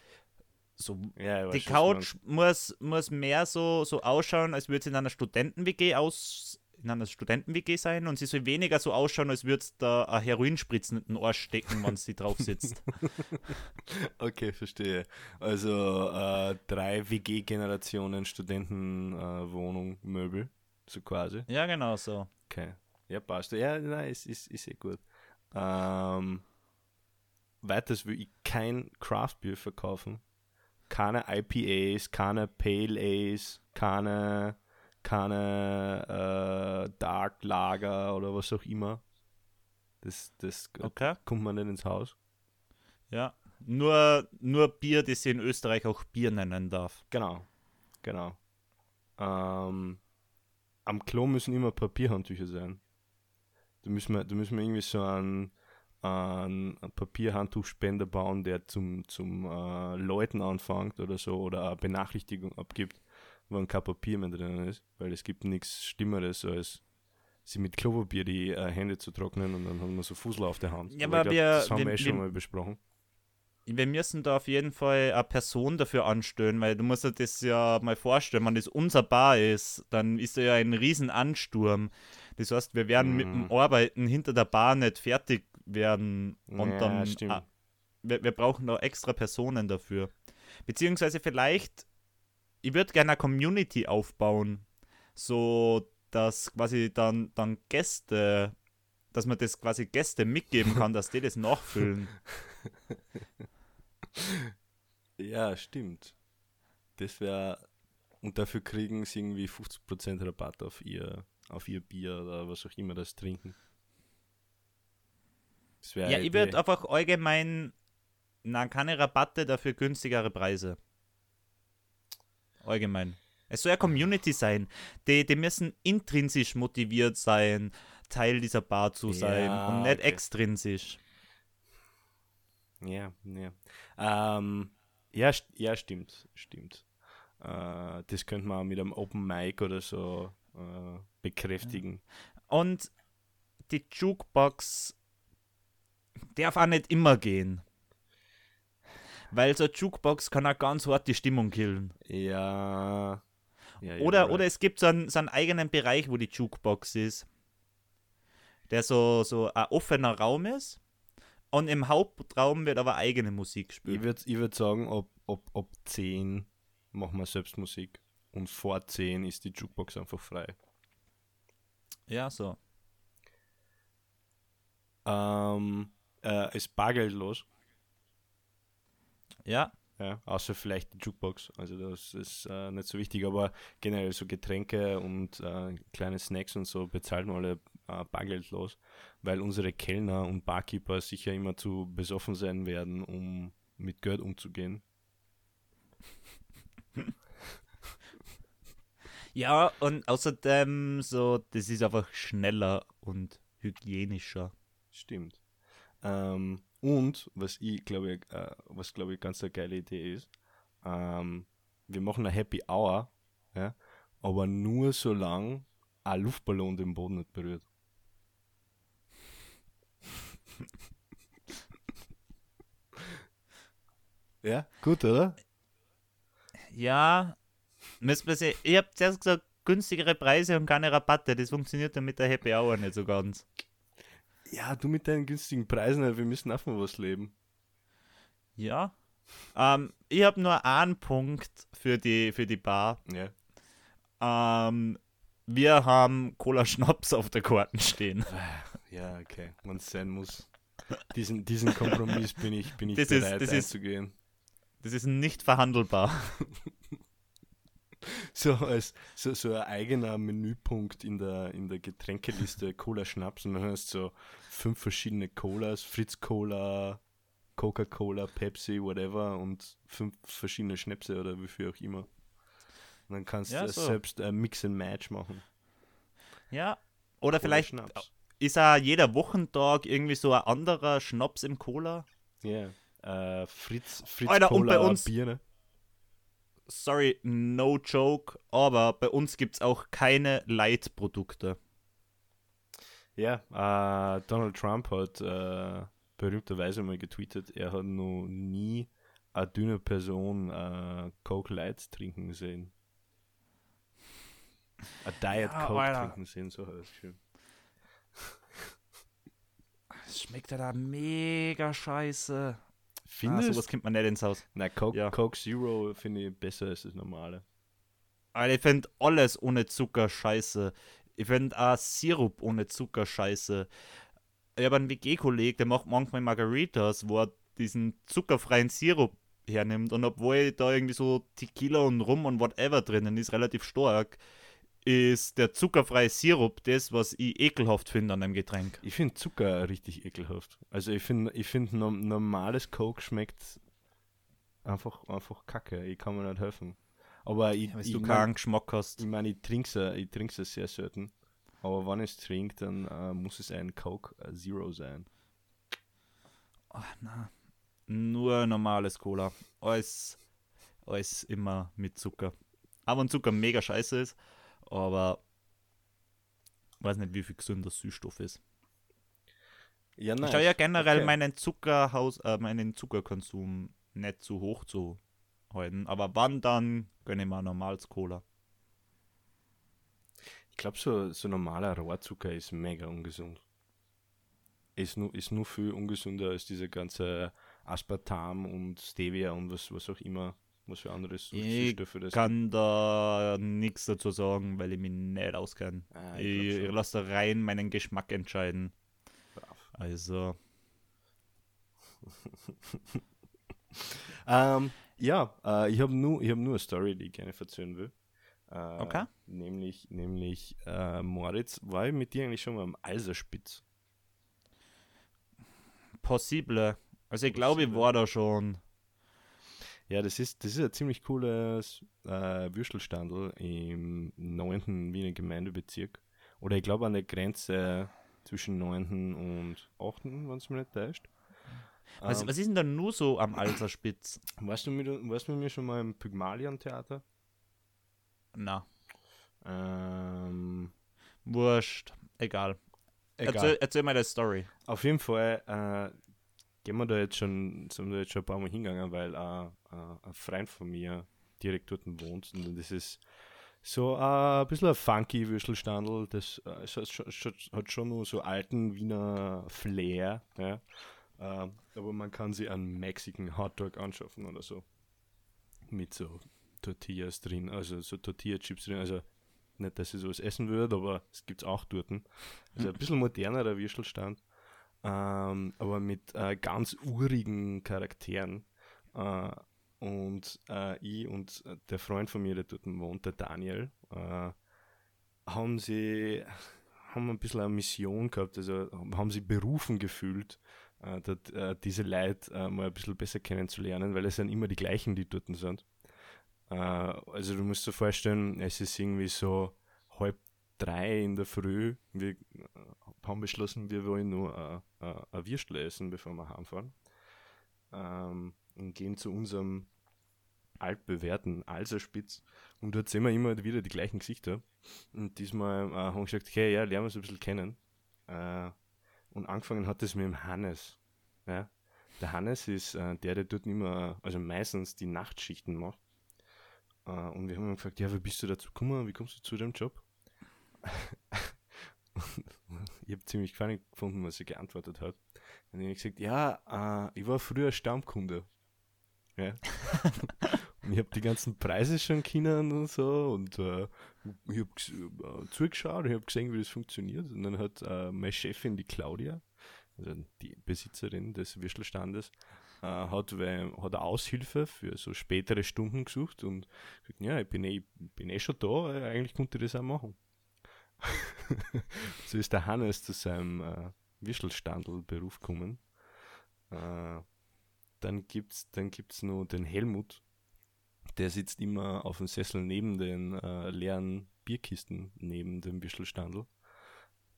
so Ja, die Couch muss, muss mehr so, so ausschauen, als würde es in einer Studenten-WG aus in einer Studenten-WG sein und sie soll weniger so ausschauen, als würde es da ein Heroinspritzen in den Ohr stecken, wenn sie drauf sitzt. Okay, verstehe. Also äh, drei WG-Generationen Studentenwohnung, Möbel, so quasi. ja, genau so. Okay. Ja, passt. Ja, nein, ist, ist, ist eh gut. Ähm, weiters will ich kein Craft-Bier verkaufen. Keine IPAs, keine Pale A's, keine, keine äh, Dark Lager oder was auch immer. Das, das Okay. kommt man nicht ins Haus. Ja. Nur, nur Bier, das sie in Österreich auch Bier nennen darf. Genau, genau. Ähm, am Klo müssen immer Papierhandtücher sein. Da müssen wir, da müssen wir irgendwie so einen, einen Papierhandtuchspender bauen, der zum, zum äh, Leuten anfängt oder so oder eine Benachrichtigung abgibt, wenn kein Papier mehr drin ist, weil es gibt nichts Schlimmeres als sie mit Klopapier die äh, Hände zu trocknen und dann haben wir so Fussel auf der Hand. Ja, ich aber glaub, wir- das haben wir, wir- eh schon mal besprochen. Wir müssen da auf jeden Fall eine Person dafür anstellen, weil du musst dir das ja mal vorstellen, wenn das unser Bar ist, dann ist da ja ein riesen Ansturm. Das heißt, wir werden mit dem Mhm. Arbeiten hinter der Bar nicht fertig werden und Ja, dann stimmt. ah, wir, wir brauchen da extra Personen dafür. Beziehungsweise vielleicht, ich würde gerne eine Community aufbauen, so dass quasi dann, dann Gäste, dass man das quasi Gäste mitgeben kann, dass die das nachfüllen. Ja, stimmt. Das wäre. Und dafür kriegen sie irgendwie 50% Rabatt auf ihr, auf ihr Bier oder was auch immer das trinken. Das Ja, ich würde einfach allgemein, na, keine Rabatte, dafür günstigere Preise. Allgemein. Es soll ja Community sein. Die, die müssen intrinsisch motiviert sein, Teil dieser Bar zu sein Ja, und nicht okay. extrinsisch. Ja, ja. Ähm, ja, ja, stimmt, stimmt. Äh, das könnte man auch mit einem Open Mic oder so äh, bekräftigen. Und die Jukebox darf auch nicht immer gehen. Weil so eine Jukebox kann auch ganz hart die Stimmung killen. Ja. ja Oder, you're oder right. es gibt so einen, so einen eigenen Bereich, wo die Jukebox ist, der so, so ein offener Raum ist. Und im Hauptraum wird aber eigene Musik Ich gespielt. würde ich würd sagen, ab, ab, ab 10 machen wir selbst Musik. Und vor 10 ist die Jukebox einfach frei. Ja, so. Ähm, äh, ist bargeldlos. Ja, Ja, außer vielleicht die Jukebox. Also das ist äh, nicht so wichtig, aber generell so Getränke und äh, kleine Snacks und so bezahlen wir alle äh, bargeldlos, weil unsere Kellner und Barkeeper sicher immer zu besoffen sein werden, um mit Geld umzugehen. Ja, und außerdem so, das ist einfach schneller und hygienischer. Stimmt. Ähm, und was ich glaube, äh, was glaube ich ganz eine geile Idee ist, ähm, wir machen eine Happy Hour, ja, aber nur solange ein Luftballon den Boden nicht berührt. ja, gut, oder? Ja, müssen wir. Ich habe zuerst gesagt, günstigere Preise und keine Rabatte. Das funktioniert dann mit der Happy Hour nicht so ganz. Ja, du mit deinen günstigen Preisen, wir müssen auch mal was leben. Ja. Ähm, ich habe nur einen Punkt für die, für die Bar. Ja. Ähm, wir haben Cola Schnaps auf der Karten stehen. Ja, okay, wenn es sein muss. Diesen, diesen Kompromiss bin ich, bin ich Das ist- bereit das ist- einzugehen. Das ist nicht verhandelbar. So als so, so ein eigener Menüpunkt in der, in der Getränkeliste Cola Schnaps und dann hast du so fünf verschiedene Colas, Fritz Cola, Coca-Cola, Pepsi, whatever und fünf verschiedene Schnäpse oder wie viel auch immer. Und dann kannst Ja, du so. selbst ein Mix and Match machen. Ja. Oder Cola vielleicht Schnaps. ist auch jeder Wochentag irgendwie so ein anderer Schnaps im Cola. Ja. Äh, Fritz, Fritz Alter, und Cola bei uns- Bier, ne? Sorry, no joke, aber bei uns gibt es auch keine Light-Produkte. Ja, äh, Donald Trump hat äh, berühmterweise mal getweetet, er hat noch nie eine dünne Person äh, Coke Light trinken sehen. Eine Diet Ja, Coke Alter. trinken sehen, so heißt es schön. Schmeckt ja da mega scheiße. Ah, Findest sowas kommt man nicht ins Haus. Na, Coke, Ja. Coke Zero finde ich besser als das normale. Alter, ich finde alles ohne Zucker scheiße. Ich finde auch Sirup ohne Zucker scheiße. Ich habe einen WG-Kollegen, der macht manchmal Margaritas, wo er diesen zuckerfreien Sirup hernimmt. Und obwohl da irgendwie so Tequila und Rum und whatever drinnen ist, relativ stark, ist der zuckerfreie Sirup das, was ich ekelhaft finde an einem Getränk. Ich finde Zucker richtig ekelhaft. Also ich finde, ich finde no normales Coke schmeckt einfach, einfach kacke. Ich kann mir nicht helfen. Aber ich, Weil ich du mein- keinen Geschmack hast. Ich meine, ich trinke es ich ja sehr selten. Aber wenn ich es trinke, dann äh, muss es ein Coke äh, Zero sein. Oh, na. Nur normales Cola. Alles, alles immer mit Zucker. Aber wenn Zucker mega scheiße ist, aber weiß nicht, wie viel gesünder Süßstoff ist. Ja, Ich schaue ja generell Okay. meinen Zuckerhaus, äh, meinen Zuckerkonsum nicht zu hoch zu halten. Aber wann dann, gönne ich mir ein normales Cola. Ich glaube, so, so normaler Rohrzucker ist mega ungesund. Ist nur, ist nur viel ungesünder als diese ganze Aspartam und Stevia und was, was auch immer, was für andere Ich Süßstoffe das Kann da nichts dazu sagen, weil ich mich nicht auskenne. Ah, ich ich ich, lasse da rein meinen Geschmack entscheiden. Brav. Also, Ähm, ja, äh, ich habe nur, ich hab nur eine Story, die ich gerne erzählen will. Äh, Okay. Nämlich, nämlich äh, Moritz, war ich mit dir eigentlich schon mal am Alserspitz? possible. Also ich glaube, ich war da schon. Ja, das ist, das ist ein ziemlich cooles äh, Würstelstandel im 9. Wiener Gemeindebezirk. Oder ich glaube an der Grenze zwischen 9. und 8., wenn es mir nicht täuscht. Was, Ähm, was ist denn da nur so am Alserspitz? warst, du mit, warst du mit mir schon mal im Pygmalion-Theater? Na, Ähm, wurscht. Egal. egal. Erzähl, erzähl mal die Story. Auf jeden Fall äh, gehen wir da jetzt schon, sind wir da jetzt schon ein paar Mal hingegangen, weil äh, ein Freund von mir direkt dort wohnt und das ist so äh, ein bisschen ein funky Würstelstandel, das äh, hat, schon, nur so alten Wiener Flair, ja. Äh, aber man kann sich einen Mexican Hotdog anschaffen oder so. Mit so Tortillas drin, also so Tortilla-Chips drin, also Nicht, dass ich sowas essen würde, aber es gibt es auch dort. Also ein bisschen modernerer Würstelstand, ähm, aber mit äh, ganz urigen Charakteren. Äh, und äh, ich und der Freund von mir, der dort wohnt, der Daniel, äh, haben sie haben ein bisschen eine Mission gehabt, also haben sie berufen gefühlt, äh, dort, äh, diese Leute äh, mal ein bisschen besser kennenzulernen, weil es sind immer die gleichen, die dort sind. Äh, also du musst dir vorstellen, es ist irgendwie so halb drei in der Früh. Wir äh, haben beschlossen, wir wollen nur äh, ein Würstel essen, bevor wir heimfahren. Ähm, und gehen zu unserem altbewährten Alserspitz. Und dort sehen wir immer wieder die gleichen Gesichter. Und diesmal äh, haben wir gesagt, okay, ja, lernen wir uns ein bisschen kennen. Äh, und angefangen hat es mit dem Hannes. Ja? Der Hannes ist äh, der, der dort immer, also meistens die Nachtschichten macht. Äh, und wir haben ihn gefragt, ja, wie bist du dazu gekommen? Wie kommst du zu dem Job? ich habe ziemlich gefallen gefunden, was er geantwortet hat. Und ich habe gesagt, ja, äh, ich war früher Stammkunde. Ja. und ich habe die ganzen Preise schon kennen und so und äh, ich habe äh, zugeschaut, ich habe gesehen, wie das funktioniert. Und dann hat äh, meine Chefin, die Claudia, also die Besitzerin des Würstelstandes, äh, hat, hat eine Aushilfe für so spätere Stunden gesucht und gesagt, ja, ich bin eh, bin eh schon da, äh, eigentlich konnte ich das auch machen. so ist der Hannes zu seinem äh, Würstelstandel-Beruf gekommen. Äh, dann gibt es dann gibt's noch den Helmut, der sitzt immer auf dem Sessel neben den äh, leeren Bierkisten, neben dem Würstelstandel.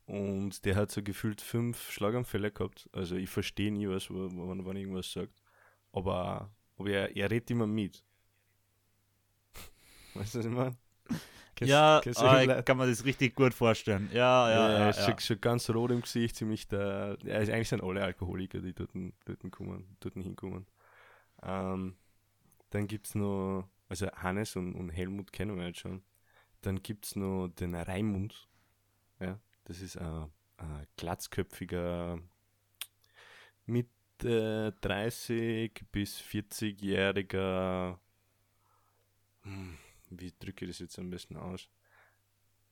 Und der hat so gefühlt fünf Schlaganfälle gehabt. Also ich verstehe nie was, wenn man irgendwas sagt. Aber, aber er, er redet immer mit. Weißt du, was ich meine? Ja, ah, kann man das richtig gut vorstellen. Ja, ja, ja. ja, er ist Schon, schon, ganz rot im Gesicht, ziemlich der. Ja, eigentlich sind alle Alkoholiker, die dort, dort, kommen, dort hinkommen. Ähm, dann gibt es noch, also Hannes und, und Helmut kennen wir jetzt schon. Dann gibt es noch den Raimund. Ja, das ist ein, ein glatzköpfiger, Mitte 30 bis 40-jähriger, hm, wie drücke ich das jetzt am besten aus?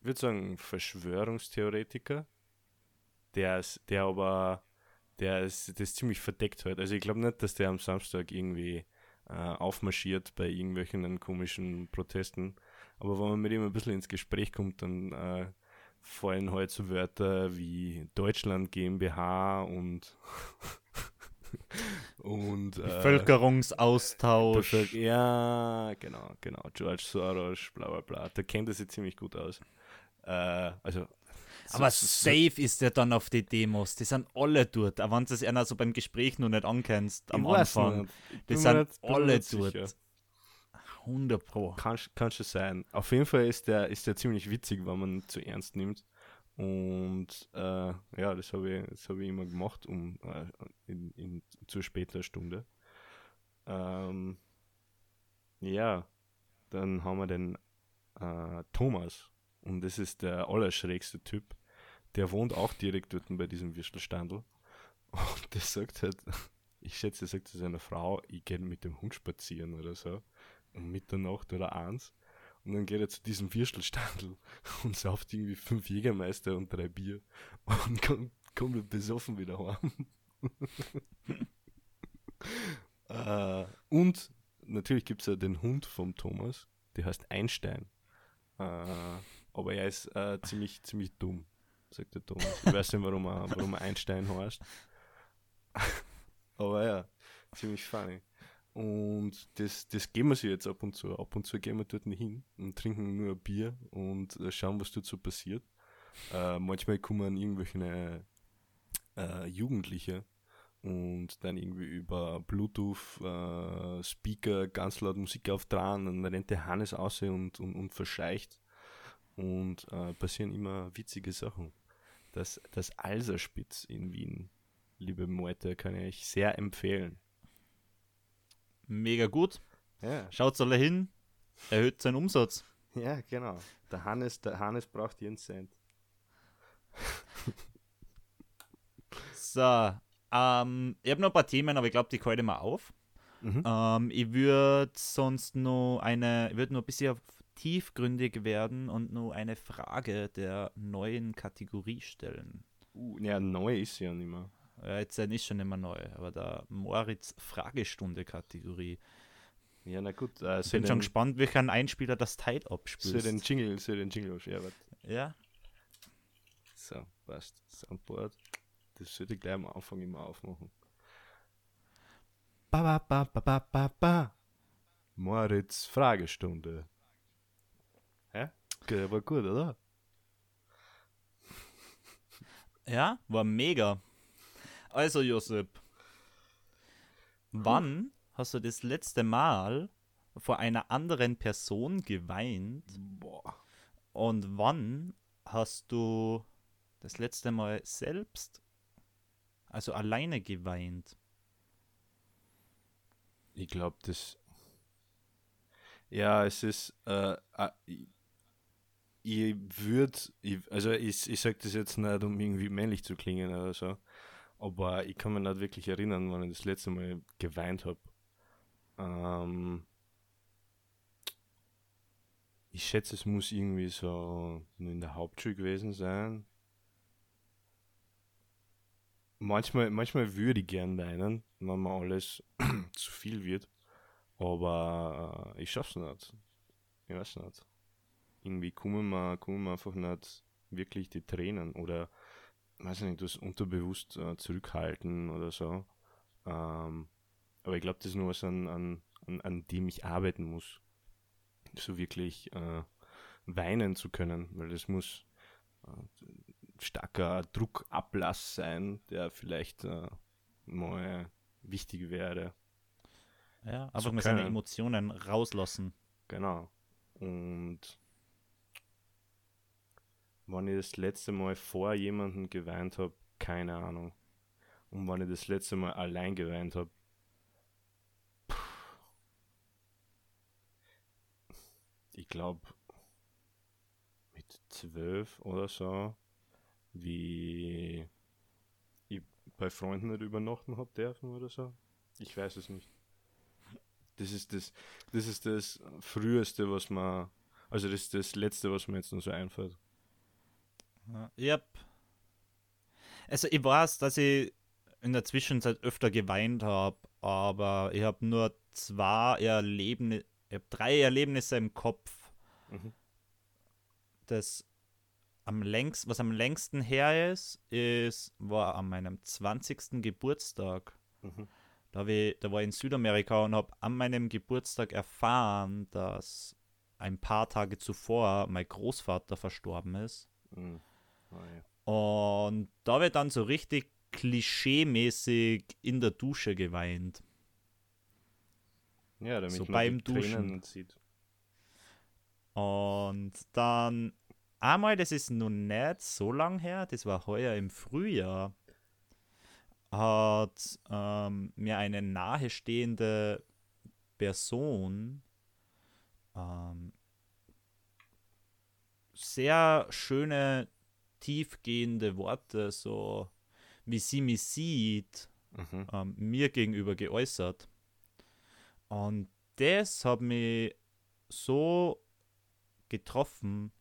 Ich würde sagen, Verschwörungstheoretiker, der, ist, der aber, der ist, das ziemlich verdeckt hat. Also ich glaube nicht, dass der am Samstag irgendwie äh, aufmarschiert bei irgendwelchen komischen Protesten. Aber wenn man mit ihm ein bisschen ins Gespräch kommt, dann äh, fallen halt so Wörter wie Deutschland GmbH und und äh, Bevölkerungsaustausch. Bevölker ja, genau, genau. George Soros, bla bla bla. Der kennt das ja ziemlich gut aus. Äh, also aber so, safe so, ist der dann auf die Demos. Die sind alle dort. Auch wenn du es einer so beim Gespräch noch nicht ankennst am Anfang. Die sind alle dort. Sicher. 100 Pro. Kann, kann schon sein. Auf jeden Fall ist der, ist der ziemlich witzig, wenn man zu ernst nimmt. Und äh, ja, das habe ich, hab ich immer gemacht, um äh, in, in, zu später Stunde. Ähm, ja, dann haben wir den äh, Thomas. Und das ist der allerschrägste Typ. Der wohnt auch direkt dort bei diesem Würstelstandel. Und der sagt halt, ich schätze, er sagt zu seiner Frau, ich gehe mit dem Hund spazieren oder so um Mitternacht oder eins. Und dann geht er zu diesem Würstelstandel und sauft irgendwie fünf Jägermeister und drei Bier und kommt, kommt besoffen wieder heim. äh, und natürlich gibt es ja den Hund vom Thomas, der heißt Einstein. Äh, aber er ist äh, ziemlich, ziemlich dumm, sagt der Thomas. Ich weiß nicht, warum er, warum er Einstein heißt. aber ja, ziemlich funny. Und das, das geben wir sich jetzt ab und zu. Ab und zu gehen wir dort hin und trinken nur ein Bier und äh, schauen, was dort so passiert. Äh, manchmal kommen irgendwelche äh, Jugendliche und dann irgendwie über Bluetooth äh, Speaker ganz laut Musik auftragen und dann rennt der Hannes aus und, und, und verscheicht und äh, passieren immer witzige Sachen. Das, das Alserspitz in Wien, liebe Meute, kann ich euch sehr empfehlen mega gut. Ja. Schaut alle hin, erhöht seinen Umsatz. Ja, genau. Der Hannes, der Hannes braucht jeden Cent. so, ähm, ich habe noch ein paar Themen, aber ich glaube, die halte mal auf. Mhm. Ähm, ich würde sonst noch eine, ich würde noch ein bisschen tiefgründig werden und nur eine Frage der neuen Kategorie stellen. Uh, ja, neu ist sie ja nicht mehr. Ja, jetzt ist schon immer neu, aber der Moritz Fragestunde-Kategorie. Ja, na gut. Äh, Ich bin schon gespannt, welchen Einspieler das Teil abspielt. den Jingle, soll den Jingle ja, warte. Ja, So, passt. Soundboard. Das sollte ich gleich am Anfang immer aufmachen. Ba, ba, ba, ba, ba, ba, ba. Moritz Fragestunde. Hä? Aber gut, oder? ja, war mega. Also, Josep, wann hast du das letzte Mal vor einer anderen Person geweint Boah. und wann hast du das letzte Mal selbst, also alleine geweint? Ich glaube, das. Ja, es ist. Äh, äh, ich- ich würde. Also, ich, ich sage das jetzt nicht, um irgendwie männlich zu klingen oder so. Aber ich kann mich nicht wirklich erinnern, wann ich das letzte Mal geweint habe. Ähm, ich schätze, es muss irgendwie so in der Hauptschule gewesen sein. Manchmal, manchmal würde ich gern weinen, wenn mir alles zu viel wird. Aber äh, ich schaff's nicht. Ich weiß nicht. Irgendwie kommen mir, kommen mir einfach nicht wirklich die Tränen oder weiß nicht, das unterbewusst äh, zurückhalten oder so. Ähm, aber ich glaube, das ist nur was, an, an, an, an dem ich arbeiten muss. So wirklich äh, weinen zu können, weil das muss äh, starker Druckablass sein, der vielleicht äh, mal wichtig wäre. Ja, einfach Zu mal seine. Emotionen rauslassen. Genau. Und wann ich das letzte Mal vor jemandem geweint habe, keine Ahnung. Und wann ich das letzte Mal allein geweint habe, ich glaube mit zwölf oder so, wie ich bei Freunden nicht übernachten habe dürfen oder so. Ich weiß es nicht. Das ist das, das ist das Früheste, was man, also das ist das Letzte, was mir jetzt noch so einfällt. Ja. Yep. Also ich weiß, dass ich in der Zwischenzeit öfter geweint habe, aber ich habe nur zwei Erlebnisse, ich habe drei Erlebnisse im Kopf, Mhm. das am längst, was am längsten her ist, ist, war an meinem 20. Geburtstag. Mhm. Da, ich, da war ich in Südamerika und habe an meinem Geburtstag erfahren, dass ein paar Tage zuvor mein Großvater verstorben ist. Mhm. Und da wird dann so richtig klischee-mäßig in der Dusche geweint. ja, damit So man beim die Duschen. sieht. Und dann einmal, das ist nun nicht so lang her, das war heuer im Frühjahr, hat ähm, mir eine nahestehende Person ähm, sehr schöne, tiefgehende Worte, so wie sie mich sieht, Mhm. ähm, mir gegenüber geäußert. Und das hat mich so getroffen,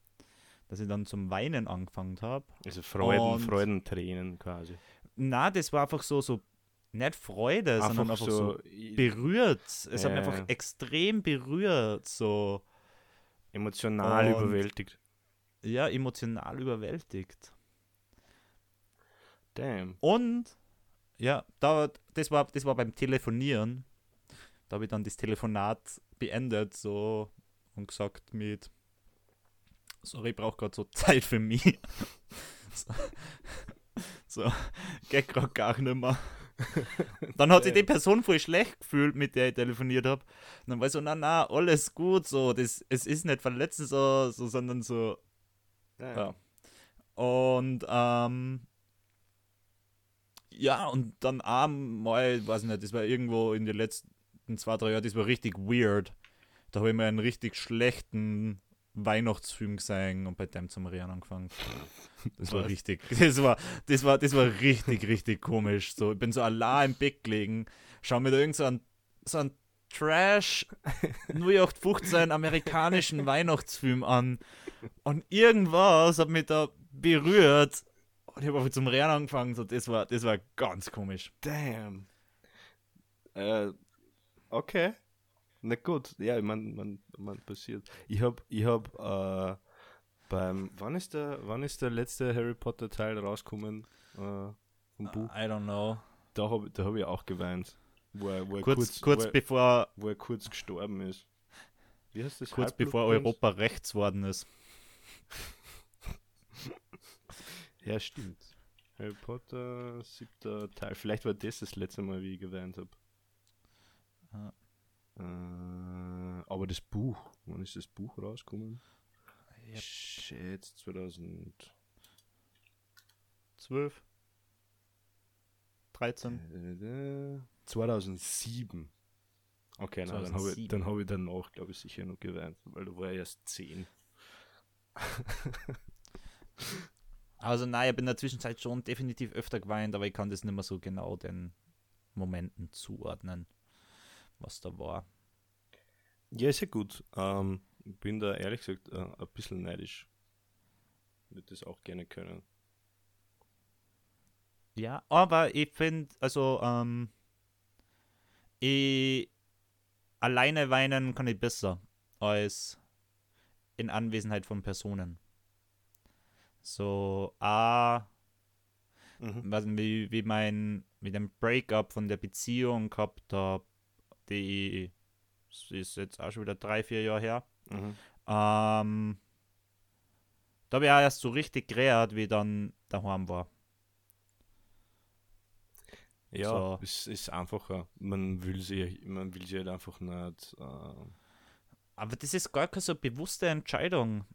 dass ich dann zum Weinen angefangen habe. Also Freuden, Und- Freudentränen quasi. Na, das war einfach so, so nicht Freude, sondern einfach so, i- berührt. Es hat mich einfach extrem berührt, so emotional Und- überwältigt. Ja, emotional überwältigt. Damn. Und ja, da, das, war, das war beim Telefonieren. Da habe ich dann das Telefonat beendet so und gesagt mit Sorry, ich brauche gerade so Zeit für mich. so, so geht gerade gar nicht mehr. Dann hat sich die Person voll schlecht gefühlt, mit der ich telefoniert habe. Dann war ich so, na, na, alles gut, so, das, es ist nicht verletzend, so, so, sondern so. Ja. Und ähm, ja, und dann einmal, weiß nicht, das war irgendwo in den letzten zwei, drei Jahren, das war richtig weird. Da habe ich mir einen richtig schlechten Weihnachtsfilm gesehen und bei dem zum Reden angefangen. Das war richtig, das war, das war, das war richtig, richtig komisch. So, ich bin so allein im Bett gelegen, schau mir da irgend so einen, so einen Trash 0815 amerikanischen Weihnachtsfilm an. Und irgendwas hat mich da berührt. Und ich habe einfach zum Rennen angefangen. So, das, war, das war ganz komisch. Damn. Äh, okay. Na gut, ja, ich mein, man, man passiert. Ich hab, ich hab, äh, beim, wann ist der, wann ist der letzte Harry Potter Teil rausgekommen, äh, vom Buch? I don't know. Da habe da hab ich auch geweint. Wo er, wo er Kurz, kurz, kurz wo er, bevor, wo er kurz gestorben ist. Wie heißt das? kurz bevor? Europa rechts worden ist. Ja, stimmt. Harry Potter, siebter Teil. Vielleicht war das das letzte Mal, wie ich geweint habe. Ja. Äh, aber das Buch, wann ist das Buch rausgekommen? Yep. Shit, 2000. 12. 13. Äh, 2007. Okay, na, dann habe ich, 2007. dann hab ich danach, glaube ich, sicher noch geweint, weil du war ja erst 10. Also nein, ich habe in der Zwischenzeit schon definitiv öfter geweint, aber ich kann das nicht mehr so genau den Momenten zuordnen, was da war. Ja, ist ja gut. Ähm, ich bin da ehrlich gesagt äh, ein bisschen neidisch. Würde das auch gerne können. Ja, aber ich finde, also, ähm, ich, alleine weinen kann ich besser als in Anwesenheit von Personen. So, ah, Mhm. was, wie, wie mein, mit dem Breakup von der Beziehung gehabt habe, die ist jetzt auch schon wieder drei, vier Jahre her. Mhm. Ähm, da habe ich auch erst so richtig gerät, wie ich dann daheim war. Ja, So. es ist einfacher. Man will sie, man will sie halt einfach nicht. Äh, Aber das ist gar keine so bewusste Entscheidung.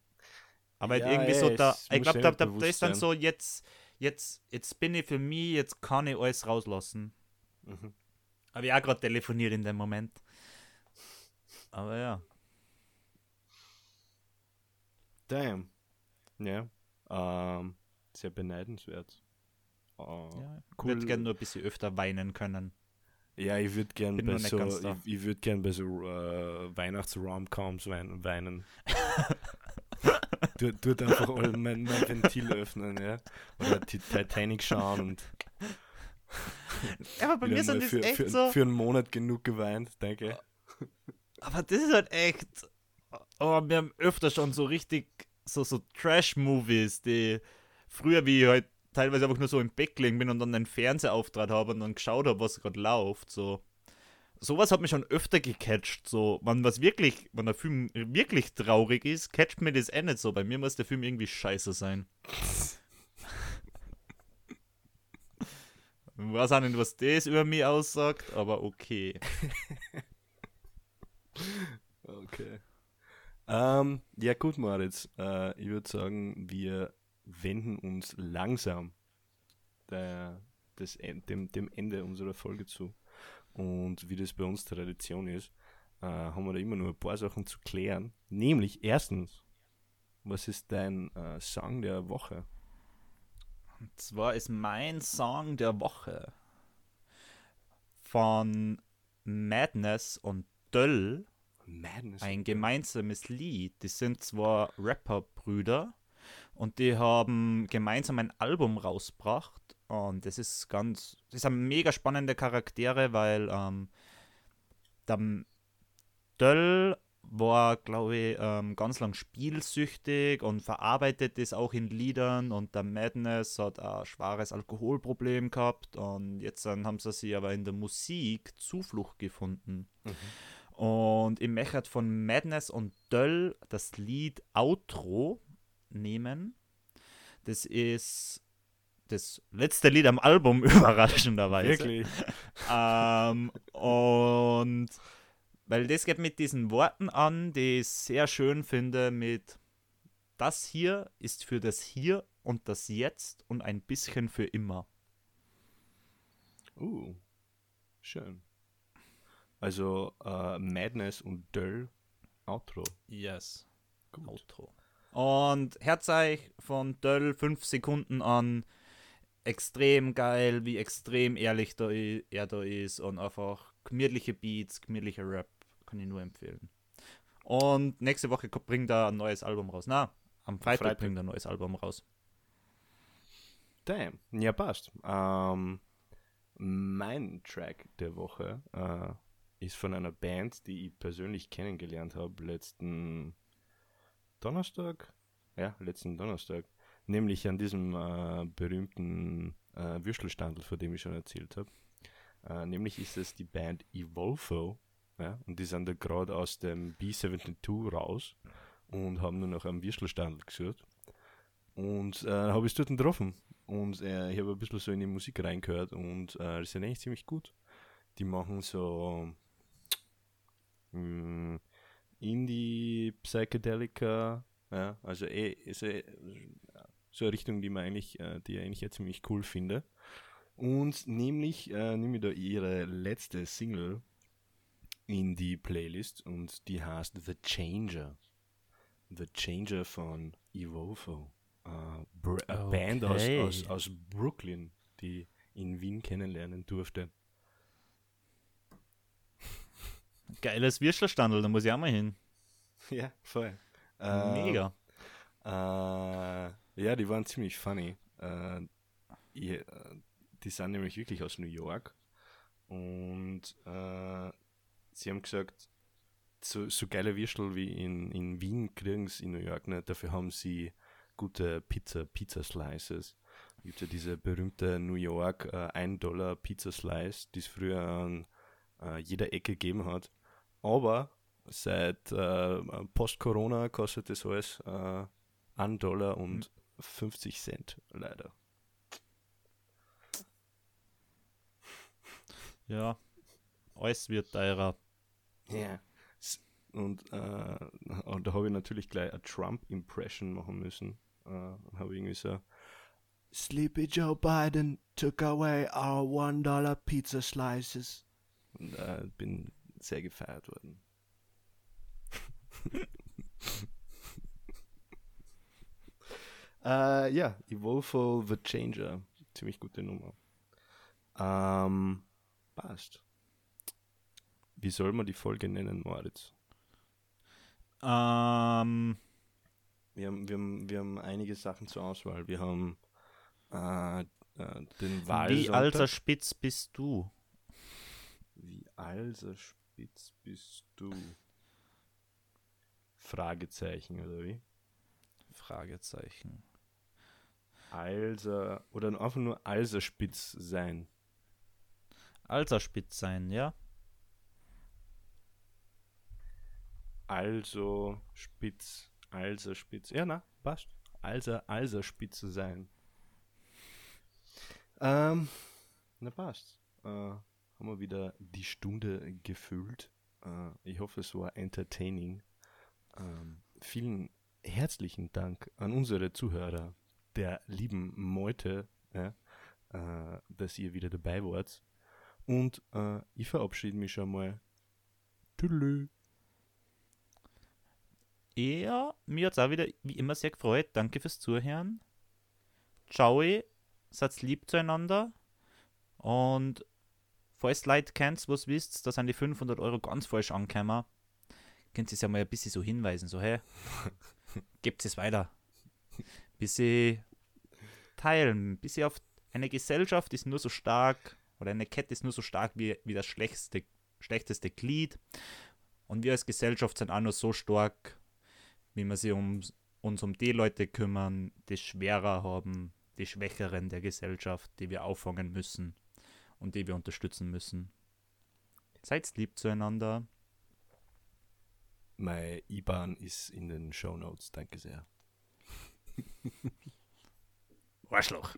Aber halt Ja, irgendwie ja, so da, ich glaube, da, da, da ist dann sein. so, jetzt, jetzt, jetzt bin ich für mich, jetzt kann ich alles rauslassen. mhm. Habe ich auch gerade telefoniert in dem Moment. Aber ja. Damn. Ja. Ähm, sehr beneidenswert. Ja cool. würde gerne nur ein bisschen öfter weinen können. Ja, ich würde gern Bin bei so, ich, ich würde gern bei so äh, Weihnachts-Romcoms weinen. weinen. du, tut einfach all mein, mein Ventil öffnen, ja. Oder die Titanic schauen und aber bei mir sind das für, echt für, so. für einen Monat genug geweint, denke Aber das ist halt echt. Aber wir haben öfter schon so richtig so, so Trash-Movies, die früher, wie halt teilweise einfach nur so im Bett gelegen bin und dann einen Fernsehauftritt habe und dann geschaut habe, was gerade läuft. So. Sowas hat mich schon öfter gecatcht. So, wenn was wirklich, wenn der Film wirklich traurig ist, catcht mir das eh nicht so. Bei mir muss der Film irgendwie scheiße sein. Ich weiß auch nicht, was das über mich aussagt, aber okay. Okay. Ähm, ja gut, Moritz. Äh, ich würde sagen, wir wenden uns langsam der, des, En- dem, dem Ende unserer Folge zu. Und wie das bei uns Tradition ist, äh, haben wir da immer nur ein paar Sachen zu klären. Nämlich erstens, was ist dein äh, Song der Woche? Und zwar ist mein Song der Woche von Madness und Döll Madness. ein gemeinsames Lied. Die sind zwar Rapper-Brüder und die haben gemeinsam ein Album rausgebracht. Und das ist ganz, das sind mega spannende Charaktere, weil ähm, der Döll war, glaube ich, ähm, ganz lang spielsüchtig und verarbeitet das auch in Liedern. Und der Madness hat ein schweres Alkoholproblem gehabt. Und jetzt dann haben sie sich aber in der Musik Zuflucht gefunden. Und ich möchte von Madness und Döll das Lied Outro nehmen. Das ist das letzte Lied am Album, überraschenderweise. Wirklich? Ähm, und weil das geht mit diesen Worten an, die ich sehr schön finde, mit das hier ist für das Hier und das Jetzt und ein bisschen für immer. Uh, schön. Also äh, Madness und Döll Outro. Yes. Gut. Outro. Und hört euch von Döll 5 Sekunden an. Extrem geil, wie extrem ehrlich da er da ist und einfach gemütliche Beats, gemütlicher Rap, kann ich nur empfehlen. Und nächste Woche bringt er ein neues Album raus. Na, am Freitag, Freitag. bringt er ein neues Album raus. Damn. Ja, passt. Ähm, mein Track der Woche äh, ist von einer Band, die ich persönlich kennengelernt habe letzten Donnerstag. Ja, letzten Donnerstag. Nämlich an diesem äh, berühmten äh, Würstelstandel, von dem ich schon erzählt habe. Äh, nämlich ist es die Band Evolvo. Ja, und die sind da gerade aus dem B72 raus und haben nur noch am Würstelstandel gesucht. Und äh, habe ich dort getroffen. Und äh, ich habe ein bisschen so in die Musik reingehört und äh, die sind eigentlich ziemlich gut. Die machen so mh, Indie, Psychedelika, ja, also eh, ist eh, so eine Richtung, die man eigentlich, äh, die ich eigentlich jetzt ziemlich cool finde. Und nämlich äh, nehme ich da ihre letzte Single in die Playlist und die heißt The Changer. The Changer von Evolvo. Äh, Br- eine Band aus, Okay. aus, aus Brooklyn, die ich in Wien kennenlernen durfte. Geiles Würstelstandel, da muss ich auch mal hin. Ja, voll. Ähm, Mega. Äh, ja, die waren ziemlich funny. Äh, ich, äh, die sind nämlich wirklich aus New York. Und äh, sie haben gesagt, so, so geile Würstel wie in, in Wien kriegen sie in New York nicht. Dafür haben sie gute Pizza, Pizza Slices. Es gibt ja diese berühmte New York äh, 1 Dollar Pizza Slice, die es früher an äh, jeder Ecke gegeben hat. Aber seit äh, Post-Corona kostet das alles äh, 1 Dollar und 50 Cent, leider. Ja. Alles wird teurer. Ja. Und, äh, und da habe ich natürlich gleich eine Trump-Impression machen müssen. Äh, habe irgendwie so Sleepy Joe Biden took away our one dollar pizza slices. Und äh, bin sehr gefeiert worden. äh, ja, Evolvo The Changer. Ziemlich gute Nummer. Ähm, passt. Wie soll man die Folge nennen, Moritz? Ähm, Wir haben, wir haben, wir haben einige Sachen zur Auswahl. Wir haben äh, äh, den wie Wahlsonntag. alter Spitz bist du? Wie alter Spitz bist du? Fragezeichen, oder wie? Fragezeichen. Alser, oder einfach nur Alser Spitz sein. Alter Spitz sein, ja? Also Spitz, Alser Spitz. Ja, na, passt. Alser, Alser Spitze sein. Ähm, na passt. Äh, haben wir wieder die Stunde gefüllt. Äh, ich hoffe, es war entertaining. Ähm, vielen herzlichen Dank an unsere Zuhörer, der lieben Meute, ja, äh, dass ihr wieder dabei wart. Und äh, ich verabschiede mich schon mal. Tüdelü. Ja, mir hat es auch wieder wie immer sehr gefreut. Danke fürs Zuhören. Ciao, seid lieb zueinander. Und falls Leute kennt, was wisst, da sind die 500 Euro ganz falsch angekommen, könnt ihr es ja mal ein bisschen so hinweisen. So, hey, gebt es weiter. Bisschen teilen. Bisschen auf eine Gesellschaft ist nur so stark oder eine Kette ist nur so stark wie, wie das schlechteste, schlechteste Glied. Und wir als Gesellschaft sind auch nur so stark, wie wir sie um, uns um die Leute kümmern, die schwerer haben, die Schwächeren der Gesellschaft, die wir auffangen müssen und die wir unterstützen müssen. Seid lieb zueinander. Mein IBAN ist in den Show Notes. Danke sehr. Arschloch.